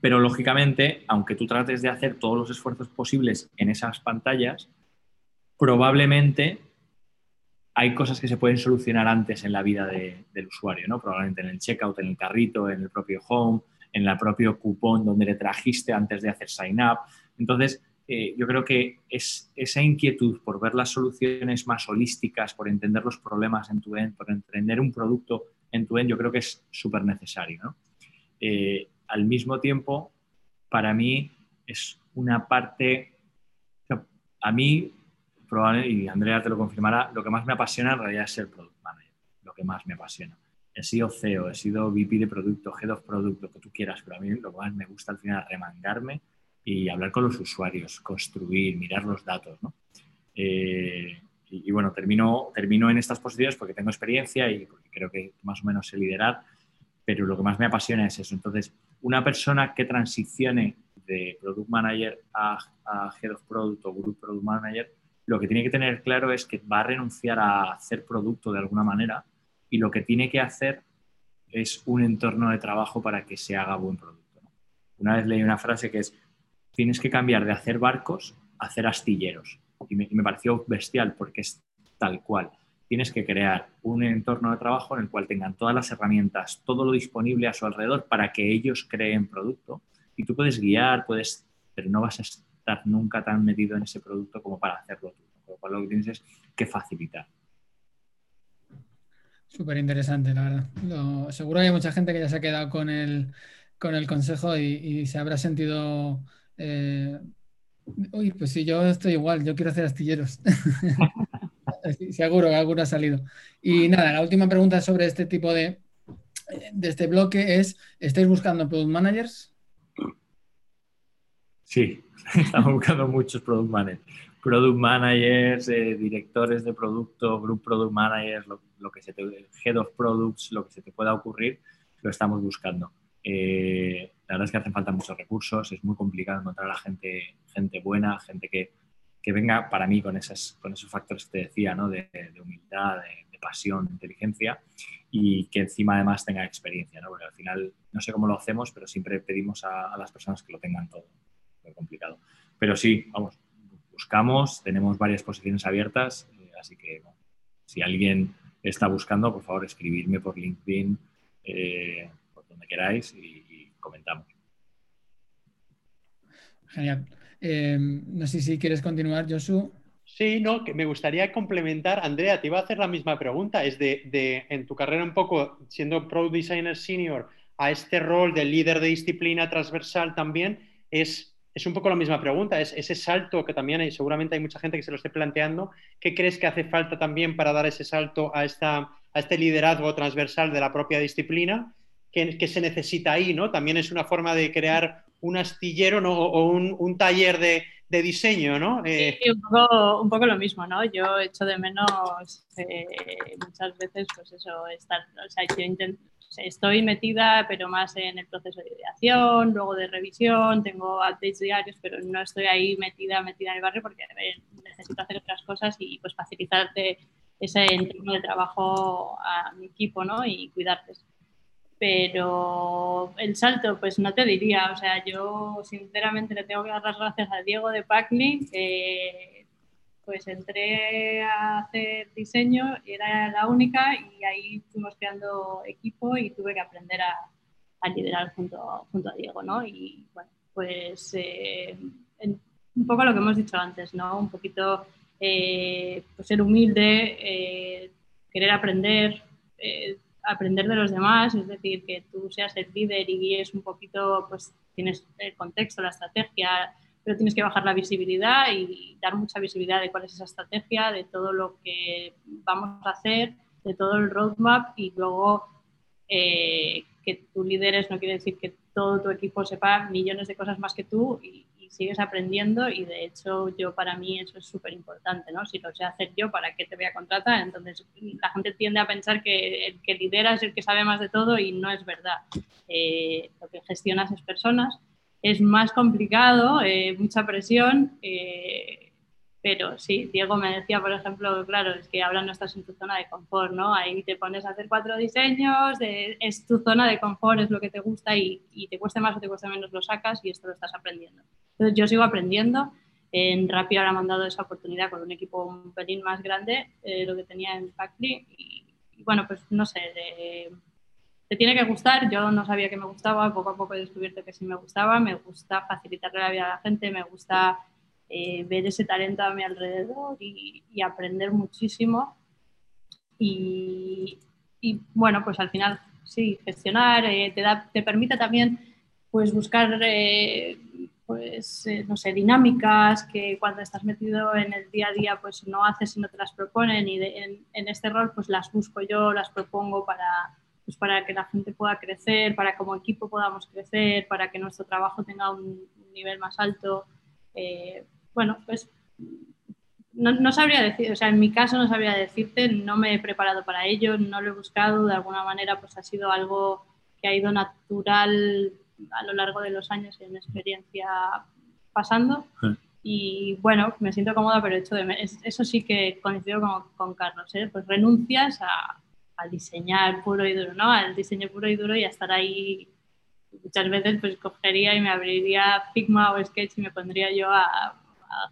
Pero lógicamente, aunque tú trates de hacer todos los esfuerzos posibles en esas pantallas, probablemente hay cosas que se pueden solucionar antes en la vida del usuario, ¿no? Probablemente en el checkout, en el carrito, en el propio home, en el propio cupón donde le trajiste antes de hacer sign up. Entonces, eh, yo creo que es esa inquietud por ver las soluciones más holísticas, por entender los problemas en tu end, por entender un producto en tu end, yo creo que es súper necesario. Eh, al mismo tiempo, para mí es una parte, a mí y Andrea te lo confirmará, lo que más me apasiona en realidad es ser product manager, lo que más me apasiona. He sido CEO, he sido VP de producto, head of product, lo que tú quieras, pero a mí lo que más me gusta al final es remangarme y hablar con los usuarios, construir, mirar los datos. ¿no? Eh, y, bueno, termino, termino en estas posiciones porque tengo experiencia y porque creo que más o menos sé liderar, pero lo que más me apasiona es eso. Entonces, una persona que transicione de Product Manager a, a Head of Product o Group Product Manager, lo que tiene que tener claro es que va a renunciar a hacer producto de alguna manera y lo que tiene que hacer es un entorno de trabajo para que se haga buen producto. Una vez leí una frase que es, tienes que cambiar de hacer barcos a hacer astilleros. Y me, pareció bestial porque es tal cual. Tienes que crear un entorno de trabajo en el cual tengan todas las herramientas, todo lo disponible a su alrededor para que ellos creen producto. Y tú puedes guiar, puedes, pero no vas a estar nunca tan metido en ese producto como para hacerlo tú. Con lo cual lo que tienes es que facilitar. Súper interesante, la verdad. seguro hay mucha gente que ya se ha quedado con el, con el consejo y, se habrá sentido. Eh, uy, pues sí, yo estoy igual, yo quiero hacer astilleros. Seguro que alguno ha salido. Y nada, la última pregunta sobre este tipo de, de este bloque es: ¿estáis buscando product managers? Sí, estamos buscando muchos product managers product managers, eh, directores de producto, group product managers, lo, que se te, head of products, lo que se te pueda ocurrir, lo estamos buscando. Eh, la verdad es que hacen falta muchos recursos, es muy complicado encontrar a gente, gente buena, gente que, que venga para mí con, esas, con esos factores que te decía, ¿no? de, humildad, de, pasión, de inteligencia y que encima además tenga experiencia, ¿no? porque al final no sé cómo lo hacemos, pero siempre pedimos a las personas que lo tengan todo. Muy complicado. Pero sí, vamos, buscamos, tenemos varias posiciones abiertas, eh, así que si alguien está buscando, por favor, escribirme por LinkedIn, eh, por donde queráis y, comentamos. Genial. Eh, no sé si quieres continuar, Josu. Sí, no, que me gustaría complementar. Andrea, te iba a hacer la misma pregunta. Es de, de en tu carrera un poco, siendo Pro Designer Senior, a este rol de líder de disciplina transversal también, es es un poco la misma pregunta, es ese salto que también hay, seguramente hay mucha gente que se lo esté planteando, ¿qué crees que hace falta también para dar ese salto a, esta, a este liderazgo transversal de la propia disciplina? ¿Qué, se necesita ahí? ¿no? También es una forma de crear un astillero o un, taller de, diseño, ¿no? Eh, sí, un, poco, un, poco, lo mismo, ¿no? Yo echo de menos eh, muchas veces, pues eso, estar, o sea, yo intento, estoy metida, pero más en el proceso de ideación, luego de revisión, tengo updates diarios, pero no estoy ahí metida, metida en el barrio porque necesito hacer otras cosas y pues facilitarte ese entorno de trabajo a mi equipo, ¿no? Y cuidarte. Pero el salto, pues no te diría, o sea, yo sinceramente le tengo que dar las gracias a Diego de Pacni, pues entré a hacer diseño, era la única y ahí fuimos creando equipo y tuve que aprender a, liderar junto, junto a Diego, ¿no? Y bueno, pues eh, un poco lo que hemos dicho antes, ¿no? Un poquito eh, pues ser humilde, eh, querer aprender, aprender de los demás, es decir, que tú seas el líder y guíes un poquito, pues tienes el contexto, la estrategia, pero tienes que bajar la visibilidad y dar mucha visibilidad de cuál es esa estrategia, de todo lo que vamos a hacer, de todo el roadmap y luego eh, que tú lideres no quiere decir que todo tu equipo sepa millones de cosas más que tú y, sigues aprendiendo y de hecho yo para mí eso es súper importante, ¿no? Si lo sé hacer yo, ¿para qué te voy a contratar? Entonces la gente tiende a pensar que el que lidera es el que sabe más de todo y no es verdad. Eh, lo que gestionas es personas es más complicado, eh, mucha presión, eh, pero sí, Diego me decía, por ejemplo, claro, es que ahora no estás en tu zona de confort, ¿no? Ahí te pones a hacer cuatro diseños, es tu zona de confort, es lo que te gusta y, te cueste más o te cueste menos lo sacas y esto lo estás aprendiendo. Entonces yo sigo aprendiendo. En Rappi ahora me han esa oportunidad con un equipo un pelín más grande, eh, lo que tenía en Factory. Y, y, bueno, pues no sé, de, te tiene que gustar. Yo no sabía que me gustaba, poco a poco he descubierto que sí me gustaba. Me gusta facilitarle la vida a la gente, me gusta eh, ver ese talento a mi alrededor y, aprender muchísimo. Y, bueno, pues al final sí, gestionar eh, te, da, te permite también pues buscar eh, pues no sé, dinámicas que cuando estás metido en el día a día pues no haces y no te las proponen y en, en, este rol pues las busco yo, las propongo para, pues para que la gente pueda crecer, para que como equipo podamos crecer, para que nuestro trabajo tenga un, nivel más alto. Eh, bueno, pues no, sabría decir, o sea, en mi caso no sabría decirte, no me he preparado para ello, no lo he buscado, de alguna manera pues ha sido algo que ha ido natural a lo largo de los años en experiencia pasando. Y bueno, me siento cómoda, pero hecho de eso sí que coincido con, con Carlos, ¿eh? pues renuncias a, a, diseñar puro y duro, ¿no? Al diseño puro y duro y a estar ahí. Muchas veces pues cogería y me abriría Figma o Sketch y me pondría yo a,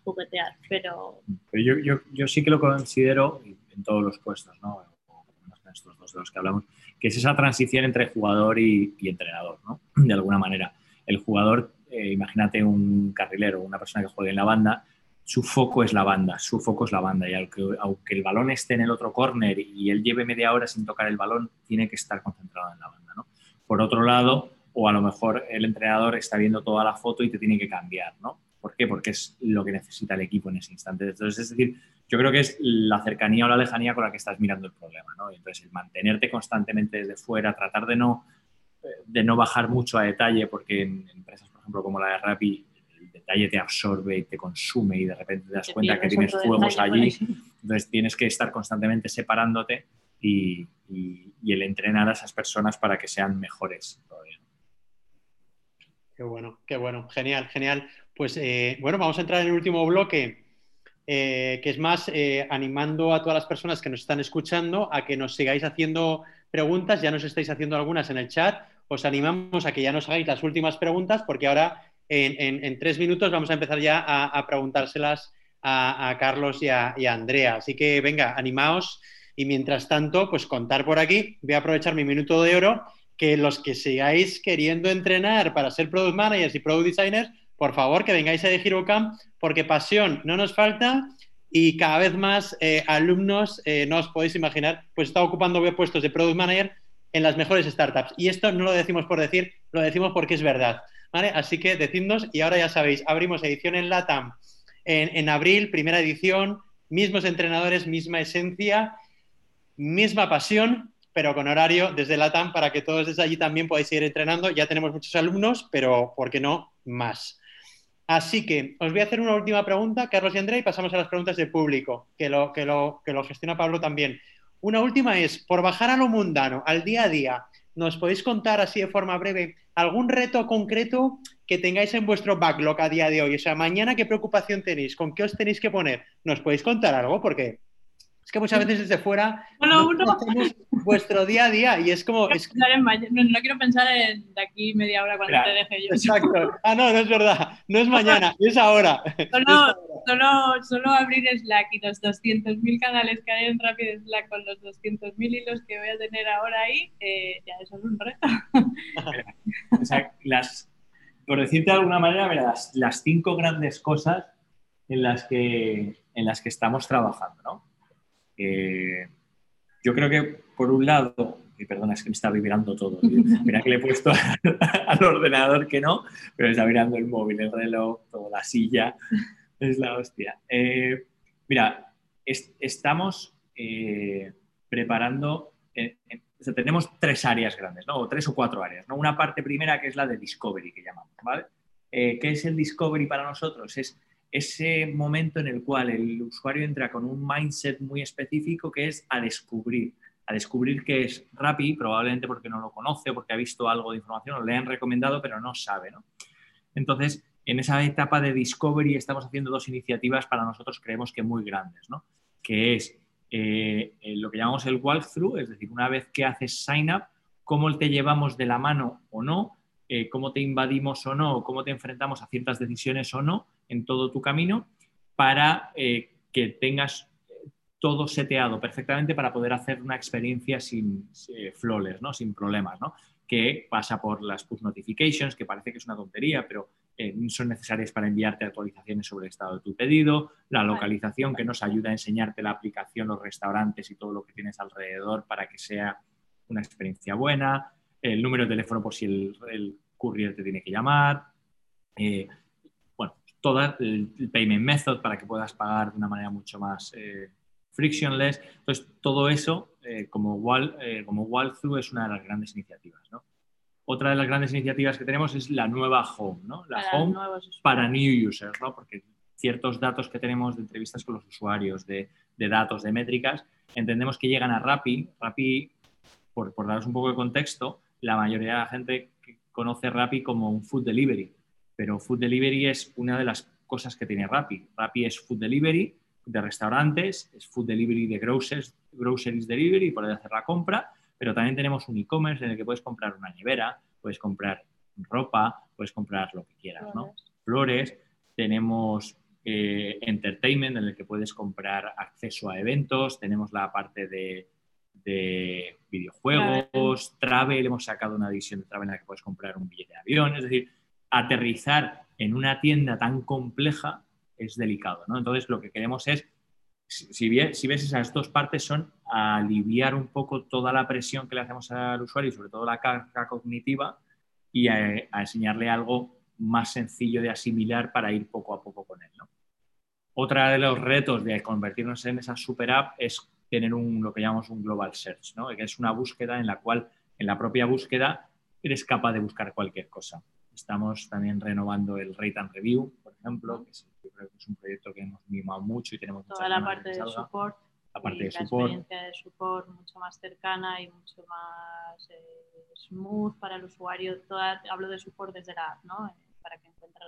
juguetear, pero... yo, yo, yo, sí que lo considero en todos los puestos, ¿no? en estos dos de los que hablamos, que es esa transición entre jugador y, y entrenador, ¿no? De alguna manera. El jugador eh, imagínate un carrilero, una persona que juegue en la banda, su foco es la banda, su foco es la banda y aunque, el balón esté en el otro córner y él lleve media hora sin tocar el balón, tiene que estar concentrado en la banda. ¿no? Por otro lado, o a lo mejor el entrenador está viendo toda la foto y te tiene que cambiar, ¿no? ¿Por qué? Porque es lo que necesita el equipo en ese instante. Entonces, es decir, yo creo que es la cercanía o la lejanía con la que estás mirando el problema, ¿no? Entonces, el mantenerte constantemente desde fuera, tratar de no, de no bajar mucho a detalle, porque en empresas como la de Rappi, detalle te absorbe y te consume y de repente te das cuenta que tienes fuegos allí. Entonces tienes que estar constantemente separándote y, el entrenar a esas personas para que sean mejores Qué bueno, qué bueno, genial, genial. Pues eh, bueno, vamos a entrar en el último bloque, eh, que es más eh, animando a todas las personas que nos están escuchando a que nos sigáis haciendo preguntas, ya nos estáis haciendo algunas en el chat os animamos a que ya nos hagáis las últimas preguntas, porque ahora en, tres minutos vamos a empezar ya a, preguntárselas a, Carlos y a, Andrea. Así que venga, animaos y mientras tanto, pues contar por aquí. Voy a aprovechar mi minuto de oro, que los que sigáis queriendo entrenar para ser product managers y product designers, por favor, que vengáis a de porque pasión no nos falta y cada vez más eh, alumnos, eh, no os podéis imaginar, pues está ocupando puestos de product manager en las mejores startups. Y esto no lo decimos por decir, lo decimos porque es verdad. ¿vale? Así que decidnos, y ahora ya sabéis, abrimos edición en LATAM en, abril, primera edición, mismos entrenadores, misma esencia, misma pasión, pero con horario desde LATAM para que todos desde allí también podáis seguir entrenando. Ya tenemos muchos alumnos, pero ¿por qué no más? Así que os voy a hacer una última pregunta, Carlos y Andrea, y pasamos a las preguntas del público, que lo, que lo, que lo gestiona Pablo también. Una última es, por bajar a lo mundano, al día a día, ¿nos podéis contar así de forma breve algún reto concreto que tengáis en vuestro backlog a día de hoy? O sea, mañana, ¿qué preocupación tenéis? ¿Con qué os tenéis que poner? ¿Nos podéis contar algo? Porque es que muchas veces desde fuera no, vuestro día a día y es como... No, quiero pensar en de aquí media hora cuando te deje yo. Exacto. Ah, no, no es verdad. No es mañana, es ahora. Solo, solo, abrir Slack y los 200.000 canales que hay en Rapid Slack con los 200.000 hilos que voy a tener ahora ahí, eh, ya eso es un reto. o sea, las, por decirte de alguna manera, las, las cinco grandes cosas en las que, en las que estamos trabajando, ¿no? Eh, yo creo que, por un lado, y perdona, es que me está vibrando todo. Mira que le he puesto al ordenador que no, pero está mirando el móvil, el reloj, toda la silla. Es la hostia. Eh, mira, estamos eh, preparando. tenemos tres áreas grandes, ¿no? O tres o cuatro áreas, ¿no? Una parte primera que es la de Discovery, que llamamos, ¿vale? ¿Qué es el Discovery para nosotros? Es ese momento en el cual el usuario entra con un mindset muy específico que es a descubrir, a descubrir que es Rappi, probablemente porque no lo conoce porque ha visto algo de información o le han recomendado, pero no sabe. ¿no? Entonces, en esa etapa de discovery estamos haciendo dos iniciativas para nosotros creemos que muy grandes, ¿no? que es eh, lo que llamamos el walkthrough, es decir, una vez que haces sign up, cómo te llevamos de la mano o no, eh, cómo te invadimos o no, cómo te enfrentamos a ciertas decisiones o no, en todo tu camino para eh, que tengas eh, todo seteado perfectamente para poder hacer una experiencia sin eh, flores, ¿no? sin problemas, ¿no? que pasa por las push notifications, que parece que es una tontería, pero son necesarias para enviarte actualizaciones sobre el estado de tu pedido, la localización que nos ayuda a enseñarte la aplicación, los restaurantes y todo lo que tienes alrededor para que sea una experiencia buena, el número de teléfono por si el, courier te tiene que llamar, todo el, payment method para que puedas pagar de una manera mucho más eh, frictionless. Entonces, todo eso eh, como, wall, eh, como walkthrough es una de las grandes iniciativas. ¿no? Otra de las grandes iniciativas que tenemos es la nueva home, ¿no? la home para new users, ¿no? porque ciertos datos que tenemos de entrevistas con los usuarios, de, datos, de métricas, entendemos que llegan a Rappi. Rappi, por, por daros un poco de contexto, la mayoría de la gente conoce Rappi como un food delivery, pero food delivery es una de las cosas que tiene Rappi. Rappi es food delivery de restaurantes, es food delivery de groceries, groceries delivery, poder hacer la compra, pero también tenemos un e-commerce en el que puedes comprar una nevera, puedes comprar ropa, puedes comprar lo que quieras, ¿no? Flores, tenemos eh, entertainment en el que puedes comprar acceso a eventos, tenemos la parte de, videojuegos, travel. hemos sacado una división de travel en la que puedes comprar un billete de avión, es decir, aterrizar en una tienda tan compleja es delicado, ¿no? Entonces lo que queremos es, si, bien, si ves esas dos partes, son aliviar un poco toda la presión que le hacemos al usuario y sobre todo la carga cognitiva y a, enseñarle algo más sencillo de asimilar para ir poco a poco con él. ¿no? Otra de los retos de convertirnos en esa super app es tener un, lo que llamamos un global search, ¿no? que es una búsqueda en la cual en la propia búsqueda eres capaz de buscar cualquier cosa. Estamos también renovando el Rate and Review, por ejemplo, que es, creo que es un proyecto que hemos mimado mucho y tenemos toda la parte de support, la parte de support. experiencia de support mucho más cercana y mucho más eh, smooth para el usuario. Toda, hablo de support desde la app, ¿no? para que encuentre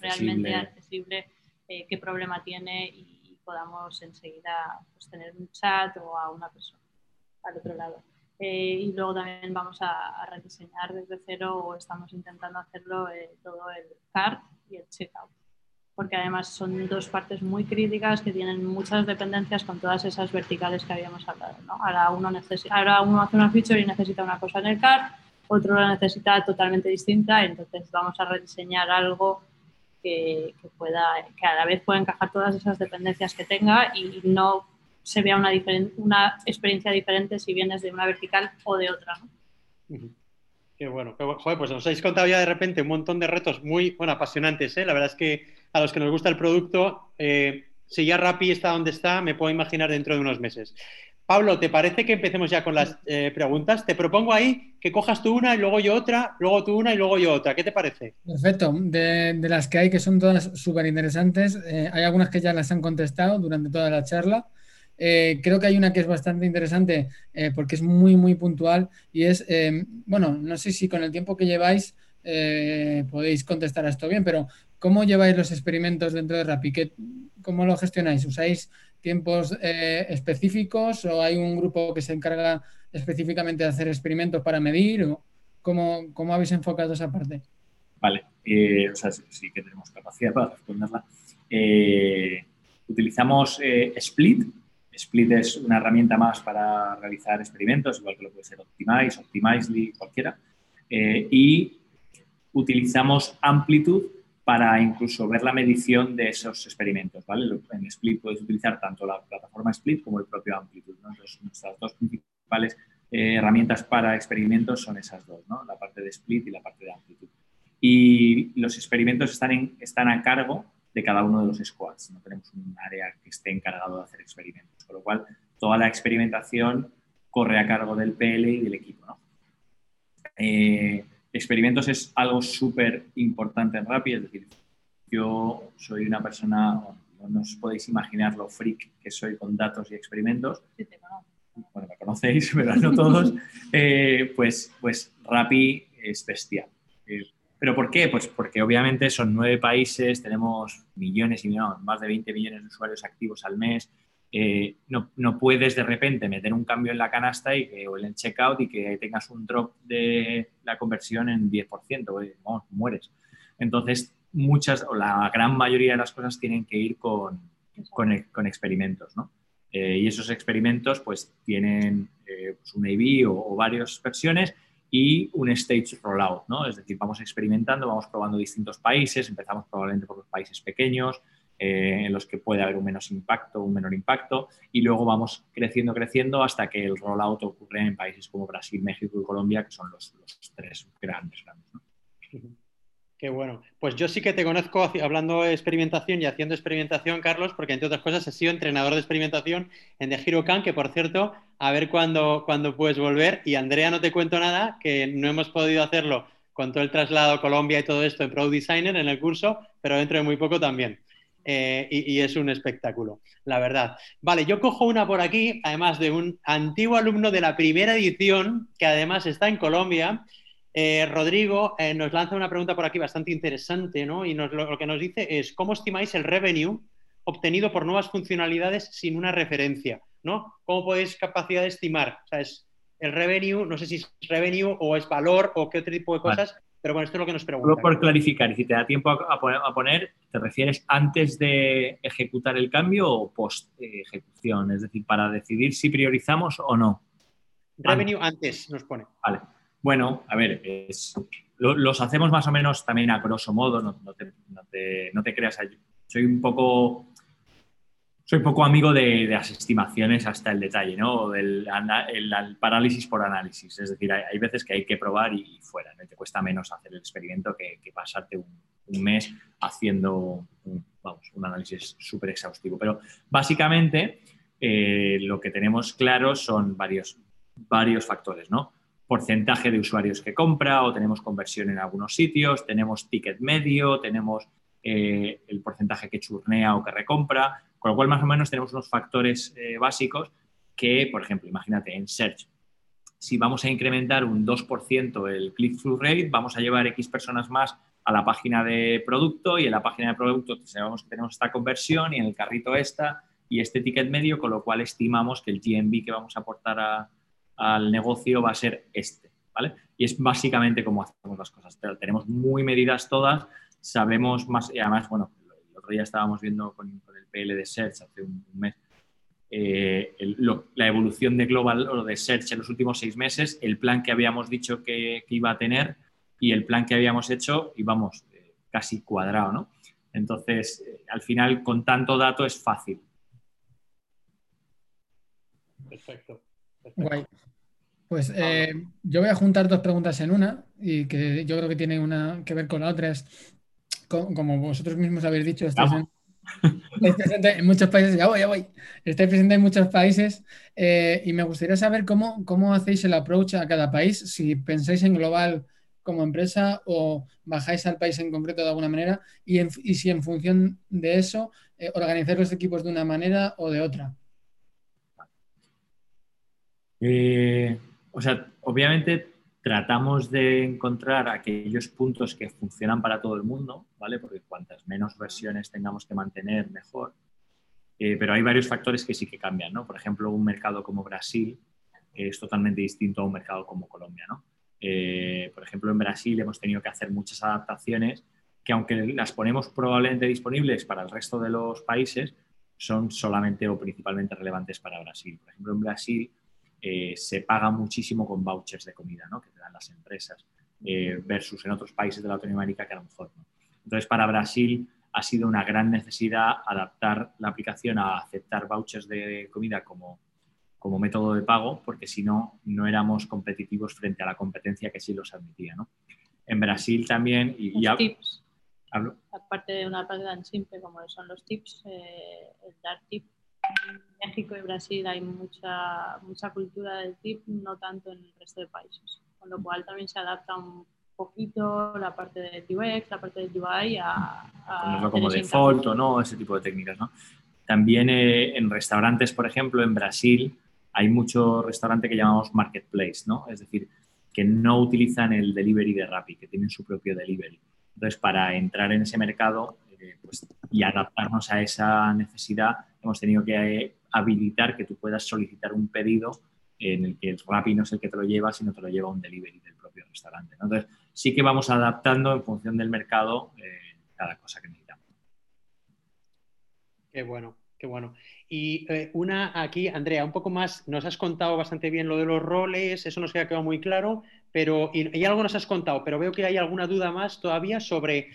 realmente accesible eh, qué problema tiene y, podamos enseguida pues, tener un chat o a una persona al otro lado. Eh, y luego también vamos a, rediseñar desde cero o estamos intentando hacerlo eh, todo el cart y el checkout porque además son dos partes muy críticas que tienen muchas dependencias con todas esas verticales que habíamos hablado. ¿no? Ahora, uno necesita, ahora uno hace una feature y necesita una cosa en el cart, otro la necesita totalmente distinta, entonces vamos a rediseñar algo que, pueda, que a la vez pueda encajar todas esas dependencias que tenga y no se vea una, experiencia diferente si vienes de una vertical o de otra. Qué bueno, Joder, pues nos habéis contado ya de repente un montón de retos muy bueno, apasionantes. ¿eh? La verdad es que a los que nos gusta el producto, eh, si ya Rappi está donde está, me puedo imaginar dentro de unos meses. Pablo, ¿te parece que empecemos ya con las eh, preguntas? Te propongo ahí que cojas tú una y luego yo otra, luego tú una y luego yo otra. ¿Qué te parece? Perfecto. De, las que hay, que son todas súper interesantes, eh, hay algunas que ya las han contestado durante toda la charla. Eh, creo que hay una que es bastante interesante porque es muy, muy puntual y es, bueno, no sé si con el tiempo que lleváis podéis contestar a esto bien, pero ¿cómo lleváis los experimentos dentro de Rappi? ¿Cómo lo gestionáis? ¿Usáis tiempos eh, específicos o hay un grupo que se encarga específicamente de hacer experimentos para medir? O cómo, cómo habéis enfocado esa parte? Vale, eh, o sea, sí que tenemos capacidad para responderla. Eh, utilizamos Split. Split es una herramienta más para realizar experimentos, igual que lo puede ser Optimize, Optimizely, cualquiera. y utilizamos Amplitude para incluso ver la medición de esos experimentos. ¿vale? En Split puedes utilizar tanto la plataforma Split como el propio Amplitude. Entonces, nuestras dos principales eh, herramientas para experimentos son esas dos, ¿no? la parte de Split y la parte de Amplitude. Y los experimentos están, están a cargo de cada uno de los squads. No tenemos un área que esté encargado de hacer experimentos, con lo cual toda la experimentación corre a cargo del PL y del equipo. ¿no? Eh, experimentos es algo súper importante en Rappi, es decir, yo soy una persona, no os podéis imaginar lo freak que soy con datos y experimentos. Bueno, me conocéis, pero no todos. Eh, pues, pues Rappi es bestial. Eh, ¿Pero por qué? Pues porque obviamente son nueve países, tenemos millones y millones, más de 20 millones de usuarios activos al mes, eh, no, no, puedes de repente meter un cambio en la canasta y que, o en el checkout y que tengas un drop de la conversión en 10%, mueres. Entonces, muchas o la gran mayoría de las cosas tienen que ir con, con, con experimentos, ¿no? Eh, y esos experimentos pues tienen eh, pues, un A-B o, o, varias versiones y un stage rollout, ¿no? Es decir, vamos experimentando, vamos probando distintos países, empezamos probablemente por los países pequeños, eh, en los que puede haber un menos impacto, un menor impacto, y luego vamos creciendo, creciendo hasta que el rollout ocurre en países como Brasil, México y Colombia, que son los, tres grandes. Qué bueno. Pues yo sí que te conozco hablando de experimentación y haciendo experimentación, Carlos, porque entre otras cosas he sido entrenador de experimentación en The Hero que por cierto, a ver cuándo, cuándo puedes volver. Y Andrea, no te cuento nada, que no hemos podido hacerlo con todo el traslado a Colombia y todo esto en Pro Designer en el curso, pero dentro de muy poco también. Eh, y, es un espectáculo, la verdad. Vale, yo cojo una por aquí, además de un antiguo alumno de la primera edición, que además está en Colombia. Eh, Rodrigo eh, nos lanza una pregunta por aquí bastante interesante, ¿no? Y lo, que nos dice es, ¿cómo estimáis el revenue obtenido por nuevas funcionalidades sin una referencia? ¿no? ¿Cómo podéis capacidad de estimar? O sea, es el revenue, no sé si es revenue o es valor o qué otro tipo de cosas, pero bueno, esto es lo que nos pregunta. Solo por clarificar, y si te da tiempo a, poner, ¿te refieres antes de ejecutar el cambio o post ejecución? Es decir, para decidir si priorizamos o no. Revenue antes, nos pone. Vale. Bueno, a ver, los hacemos más o menos también a grosso modo, no, te, creas. Soy un poco soy poco amigo de, las estimaciones hasta el detalle, ¿no? Del el, parálisis por análisis. Es decir, hay, veces que hay que probar y, fuera. ¿no? Te cuesta menos hacer el experimento que, pasarte un, mes haciendo un, vamos, un análisis súper exhaustivo. Pero básicamente eh, lo que tenemos claro son varios, varios factores, ¿no? Porcentaje de usuarios que compra o tenemos conversión en algunos sitios, tenemos ticket medio, tenemos eh, el porcentaje que churnea o que recompra, con lo cual, más o menos, tenemos unos factores eh, básicos que, por ejemplo, imagínate, en Search, si vamos a incrementar un 2% el click-through rate, vamos a llevar X personas más a la página de producto y en la página de producto sabemos que tenemos esta conversión y en el carrito esta y este ticket medio, con lo cual estimamos que el GMV que vamos a aportar al negocio va a ser este, ¿vale? Y es básicamente cómo hacemos las cosas. Tenemos muy medidas todas, sabemos más, y además, bueno, otro día estábamos viendo con, con de Search hace un, mes, eh, la evolución de Global o de Search en los últimos seis meses, el plan que habíamos dicho que, iba a tener y el plan que habíamos hecho íbamos eh, casi cuadrado, ¿no? Entonces, eh, al final, con tanto dato es fácil. Perfecto. Pues yo voy a juntar dos preguntas en una y que yo creo que tiene una que ver con la otra. Como, vosotros mismos habéis dicho, estás presente en muchos países, ya voy, ya voy. Estáis presente en muchos países eh, y me gustaría saber cómo, cómo hacéis el approach a cada país, si pensáis en global como empresa o bajáis al país en concreto de alguna manera y, si en función de eso eh, organizáis los equipos de una manera o de otra. Eh, o sea, obviamente tratamos de encontrar aquellos puntos que funcionan para todo el mundo, ¿vale? Porque cuantas menos versiones tengamos que mantener, mejor. Eh, pero hay varios factores que sí que cambian, ¿no? Por ejemplo, un mercado como Brasil es totalmente distinto a un mercado como Colombia, ¿no? Eh, por ejemplo, en Brasil hemos tenido que hacer muchas adaptaciones que aunque las ponemos probablemente disponibles para el resto de los países, son solamente o principalmente relevantes para Brasil. Por ejemplo, en Brasil eh, se paga muchísimo con vouchers de comida ¿no? que te dan las empresas, eh, versus en otros países de Latinoamérica que a lo mejor no. Entonces, para Brasil ha sido una gran necesidad adaptar la aplicación a aceptar vouchers de comida como, como método de pago, porque si no, no éramos competitivos frente a la competencia que sí los admitía. ¿no? En Brasil también... Y, ya, tips. Aparte de una parte tan simple como son los tips, eh, el dar tips México y Brasil hay mucha, mucha cultura del tip, no tanto en el resto de países. Con lo cual también se adapta un poquito la parte de UX, la parte de UI a... a como default o no, ese tipo de técnicas, ¿no? También eh, en restaurantes, por ejemplo, en Brasil hay mucho restaurante que llamamos marketplace, ¿no? Es decir, que no utilizan el delivery de Rappi, que tienen su propio delivery. Entonces, para entrar en ese mercado eh, pues, y adaptarnos a esa necesidad, hemos tenido que eh, habilitar que tú puedas solicitar un pedido en el que el Rappi no es el que te lo lleva, sino te lo lleva un delivery del propio restaurante. Entonces, sí que vamos adaptando en función del mercado eh, cada cosa que necesitamos. Qué bueno, qué bueno. Y eh, una aquí, Andrea, un poco más, nos has contado bastante bien lo de los roles, eso nos ha quedado muy claro, pero y, algo nos has contado, pero veo que hay alguna duda más todavía sobre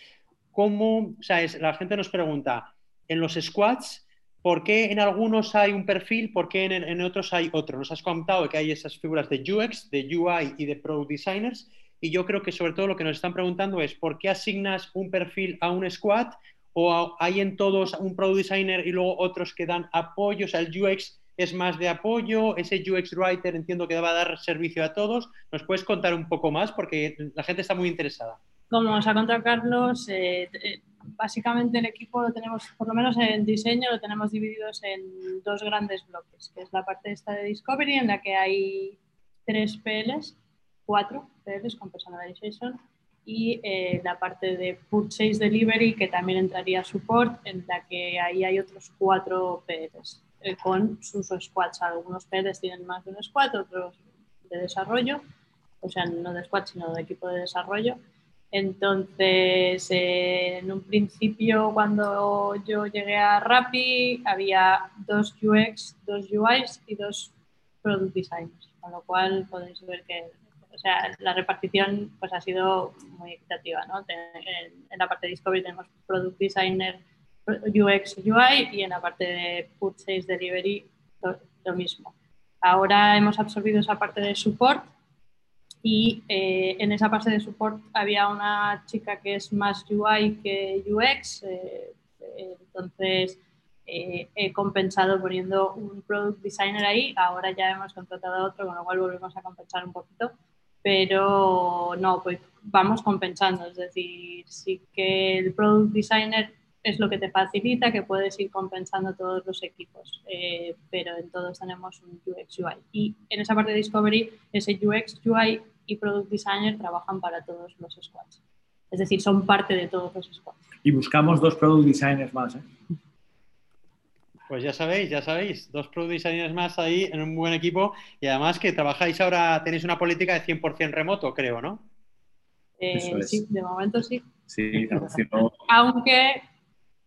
cómo, o sea, la gente nos pregunta, en los squads, ¿Por qué en algunos hay un perfil, por qué en, otros hay otro? Nos has contado que hay esas figuras de UX, de UI y de Product Designers. Y yo creo que sobre todo lo que nos están preguntando es ¿por qué asignas un perfil a un squad o hay en todos un Product Designer y luego otros que dan apoyo? O sea, el UX es más de apoyo, ese UX Writer entiendo que va a dar servicio a todos. ¿Nos puedes contar un poco más? Porque la gente está muy interesada. Como nos ha contado Carlos, eh, eh, básicamente el equipo lo tenemos, por lo menos en diseño, lo tenemos divididos en dos grandes bloques, que es la parte esta de Discovery, en la que hay tres PLs, cuatro PLs con Personalization, y eh, la parte de Purchase Delivery, que también entraría support, en la que ahí hay otros cuatro PLs eh, con sus squads. Algunos PLs tienen más de un squad, otros de desarrollo, o sea, no de squad, sino de equipo de desarrollo. Entonces, eh, en un principio, cuando yo llegué a Rappi, había dos UX, dos UIs y dos product designers, con lo cual podéis ver que o sea, la repartición pues, ha sido muy equitativa. ¿no? En, la parte de Discovery tenemos product designer, UX, UI y en la parte de Purchase Delivery lo mismo. Ahora hemos absorbido esa parte de support y eh, en esa parte de support había una chica que es más UI que UX, eh, entonces eh, he compensado poniendo un product designer ahí, ahora ya hemos contratado a otro, con lo cual volvemos a compensar un poquito, pero no, pues vamos compensando, es decir, sí que el product designer es lo que te facilita que puedes ir compensando todos los equipos, pero en todos tenemos un UX UI. Y en esa parte de Discovery, ese UX UI y Product Designer trabajan para todos los squads. Es decir, son parte de todos los squads. Y buscamos dos Product Designers más. ¿eh? Pues ya sabéis, ya sabéis, dos Product Designers más ahí en un buen equipo y además que trabajáis ahora, tenéis una política de 100% remoto, creo, ¿no? Eh, sí, de momento sí. Sí, Aunque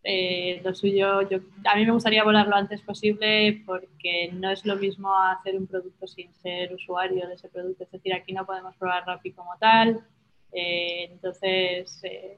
eh, lo suyo, yo, a mí me gustaría volarlo antes posible porque no es lo mismo hacer un producto sin ser usuario de ese producto. Es decir, aquí no podemos probar Rappi como tal. Eh, entonces, eh,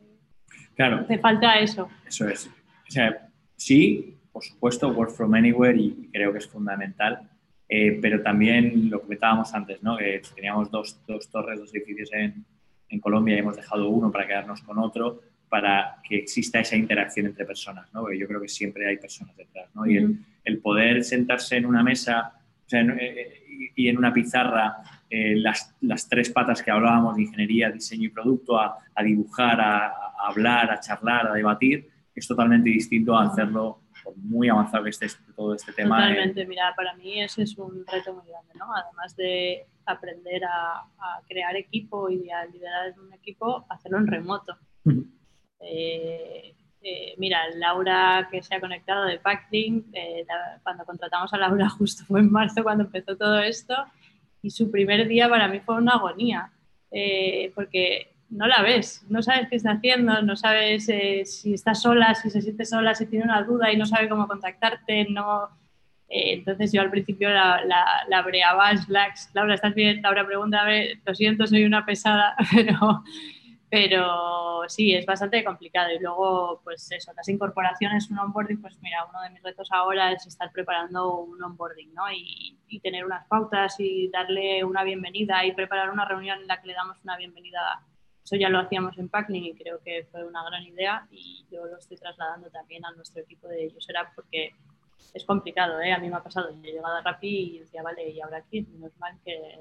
claro, hace falta eso. Eso es. O sea, sí, por supuesto, work from anywhere y creo que es fundamental. pero también lo comentábamos antes, ¿no? que teníamos dos, dos torres, dos edificios en, en Colombia y hemos dejado uno para quedarnos con otro para que exista esa interacción entre personas, ¿no? Porque yo creo que siempre hay personas detrás, ¿no? Y el, poder sentarse en una mesa eh, y en una pizarra eh, las, las, tres patas que hablábamos de ingeniería, diseño y producto, a, dibujar, a, hablar, a charlar, a debatir, es totalmente distinto a hacerlo por muy avanzado que esté todo este tema. Totalmente, mira, para mí ese es un reto muy grande, ¿no? Además de aprender a, crear equipo y a liderar un equipo, hacerlo en remoto. Eh, eh, mira, Laura que se ha conectado de Packlink, eh, cuando contratamos a Laura justo fue en marzo cuando empezó todo esto y su primer día para mí fue una agonía, porque no la ves, no sabes qué está haciendo, no sabes si está sola, si se siente sola, si tiene una duda y no sabe cómo contactarte, no... entonces yo al principio la, la, la breaba, Laura, ¿estás bien? Laura pregunta, lo siento, soy una pesada, pero pero sí, es bastante complicado. Y luego, pues eso, las incorporaciones, un onboarding, pues mira, uno de mis retos ahora es estar preparando un onboarding, ¿no? Y, y, tener unas pautas y darle una bienvenida y preparar una reunión en la que le damos una bienvenida. Eso ya lo hacíamos en Packing y creo que fue una gran idea y yo lo estoy trasladando también a nuestro equipo de User porque es complicado, ¿eh? A mí me ha pasado, yo he llegado a Rappi y decía, vale, ¿y ahora aquí? Menos mal que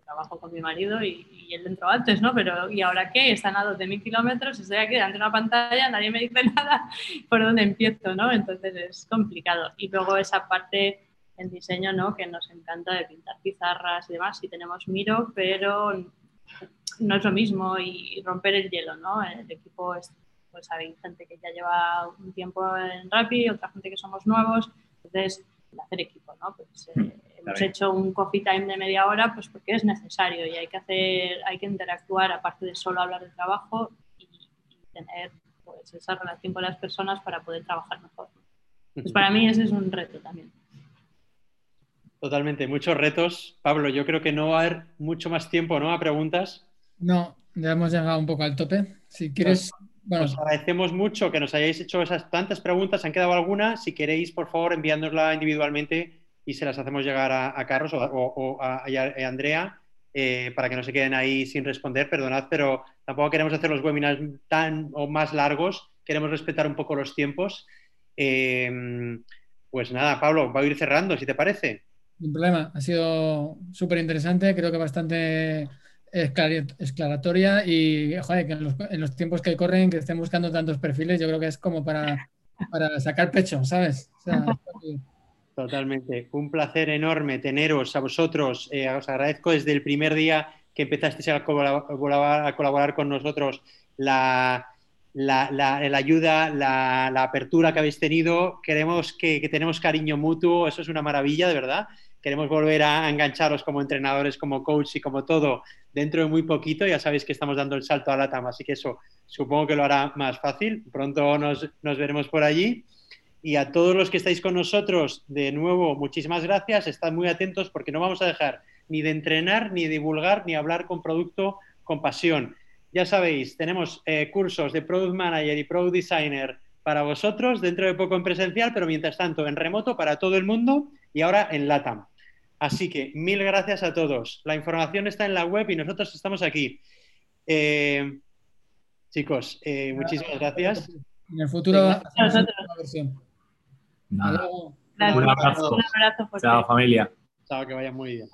trabajo con mi marido y, él entró antes, ¿no? Pero ¿y ahora qué? Están a 12.000 kilómetros, estoy aquí delante de una pantalla, nadie me dice nada, ¿por dónde empiezo, no? Entonces es complicado. Y luego esa parte en diseño, ¿no? Que nos encanta de pintar pizarras y demás, sí tenemos Miro, pero no es lo mismo y romper el hielo, ¿no? El equipo es, pues hay gente que ya lleva un tiempo en Rappi, otra gente que somos nuevos, entonces el hacer equipo, ¿no? Pues, eh, hemos hecho un coffee time de media hora pues porque es necesario y hay que hacer, hay que interactuar aparte de solo hablar de trabajo y, tener pues, esa relación con las personas para poder trabajar mejor. Pues para mí ese es un reto también. Totalmente, muchos retos. Pablo, yo creo que no va a haber mucho más tiempo, ¿no? A preguntas. No, ya hemos llegado un poco al tope. Si quieres, bueno. Os agradecemos mucho que nos hayáis hecho esas tantas preguntas. ¿Han quedado alguna? Si queréis, por favor, enviándonosla individualmente y se las hacemos llegar a, Carlos o, a, Andrea eh, para que no se queden ahí sin responder. Perdonad, pero tampoco queremos hacer los webinars tan o más largos. Queremos respetar un poco los tiempos. Eh, pues nada, Pablo, va a ir cerrando, si te parece. Sin problema, ha sido súper interesante, creo que bastante esclaratoria y joder, que en los, tiempos que corren, que estén buscando tantos perfiles, yo creo que es como para, para sacar pecho, ¿sabes? Totalmente. Un placer enorme teneros a vosotros. Eh, os agradezco desde el primer día que empezasteis a colaborar, a colaborar con nosotros la, la, ayuda, la, apertura que habéis tenido. Queremos que, que, tenemos cariño mutuo, eso es una maravilla, de verdad. Queremos volver a engancharos como entrenadores, como coach y como todo dentro de muy poquito. Ya sabéis que estamos dando el salto a la TAM, así que eso supongo que lo hará más fácil. Pronto nos, nos veremos por allí. Y a todos los que estáis con nosotros, de nuevo, muchísimas gracias. Estad muy atentos porque no vamos a dejar ni de entrenar, ni divulgar, ni hablar con producto con pasión. Ya sabéis, tenemos eh, cursos de Product Manager y Product Designer para vosotros, dentro de poco en presencial, pero mientras tanto en remoto para todo el mundo y ahora en LATAM. Así que mil gracias a todos. La información está en la web y nosotros estamos aquí. Eh, chicos, eh, muchísimas gracias. En el futuro, versión. Un abrazo. Chao, familia. Chao, que vaya muy bien.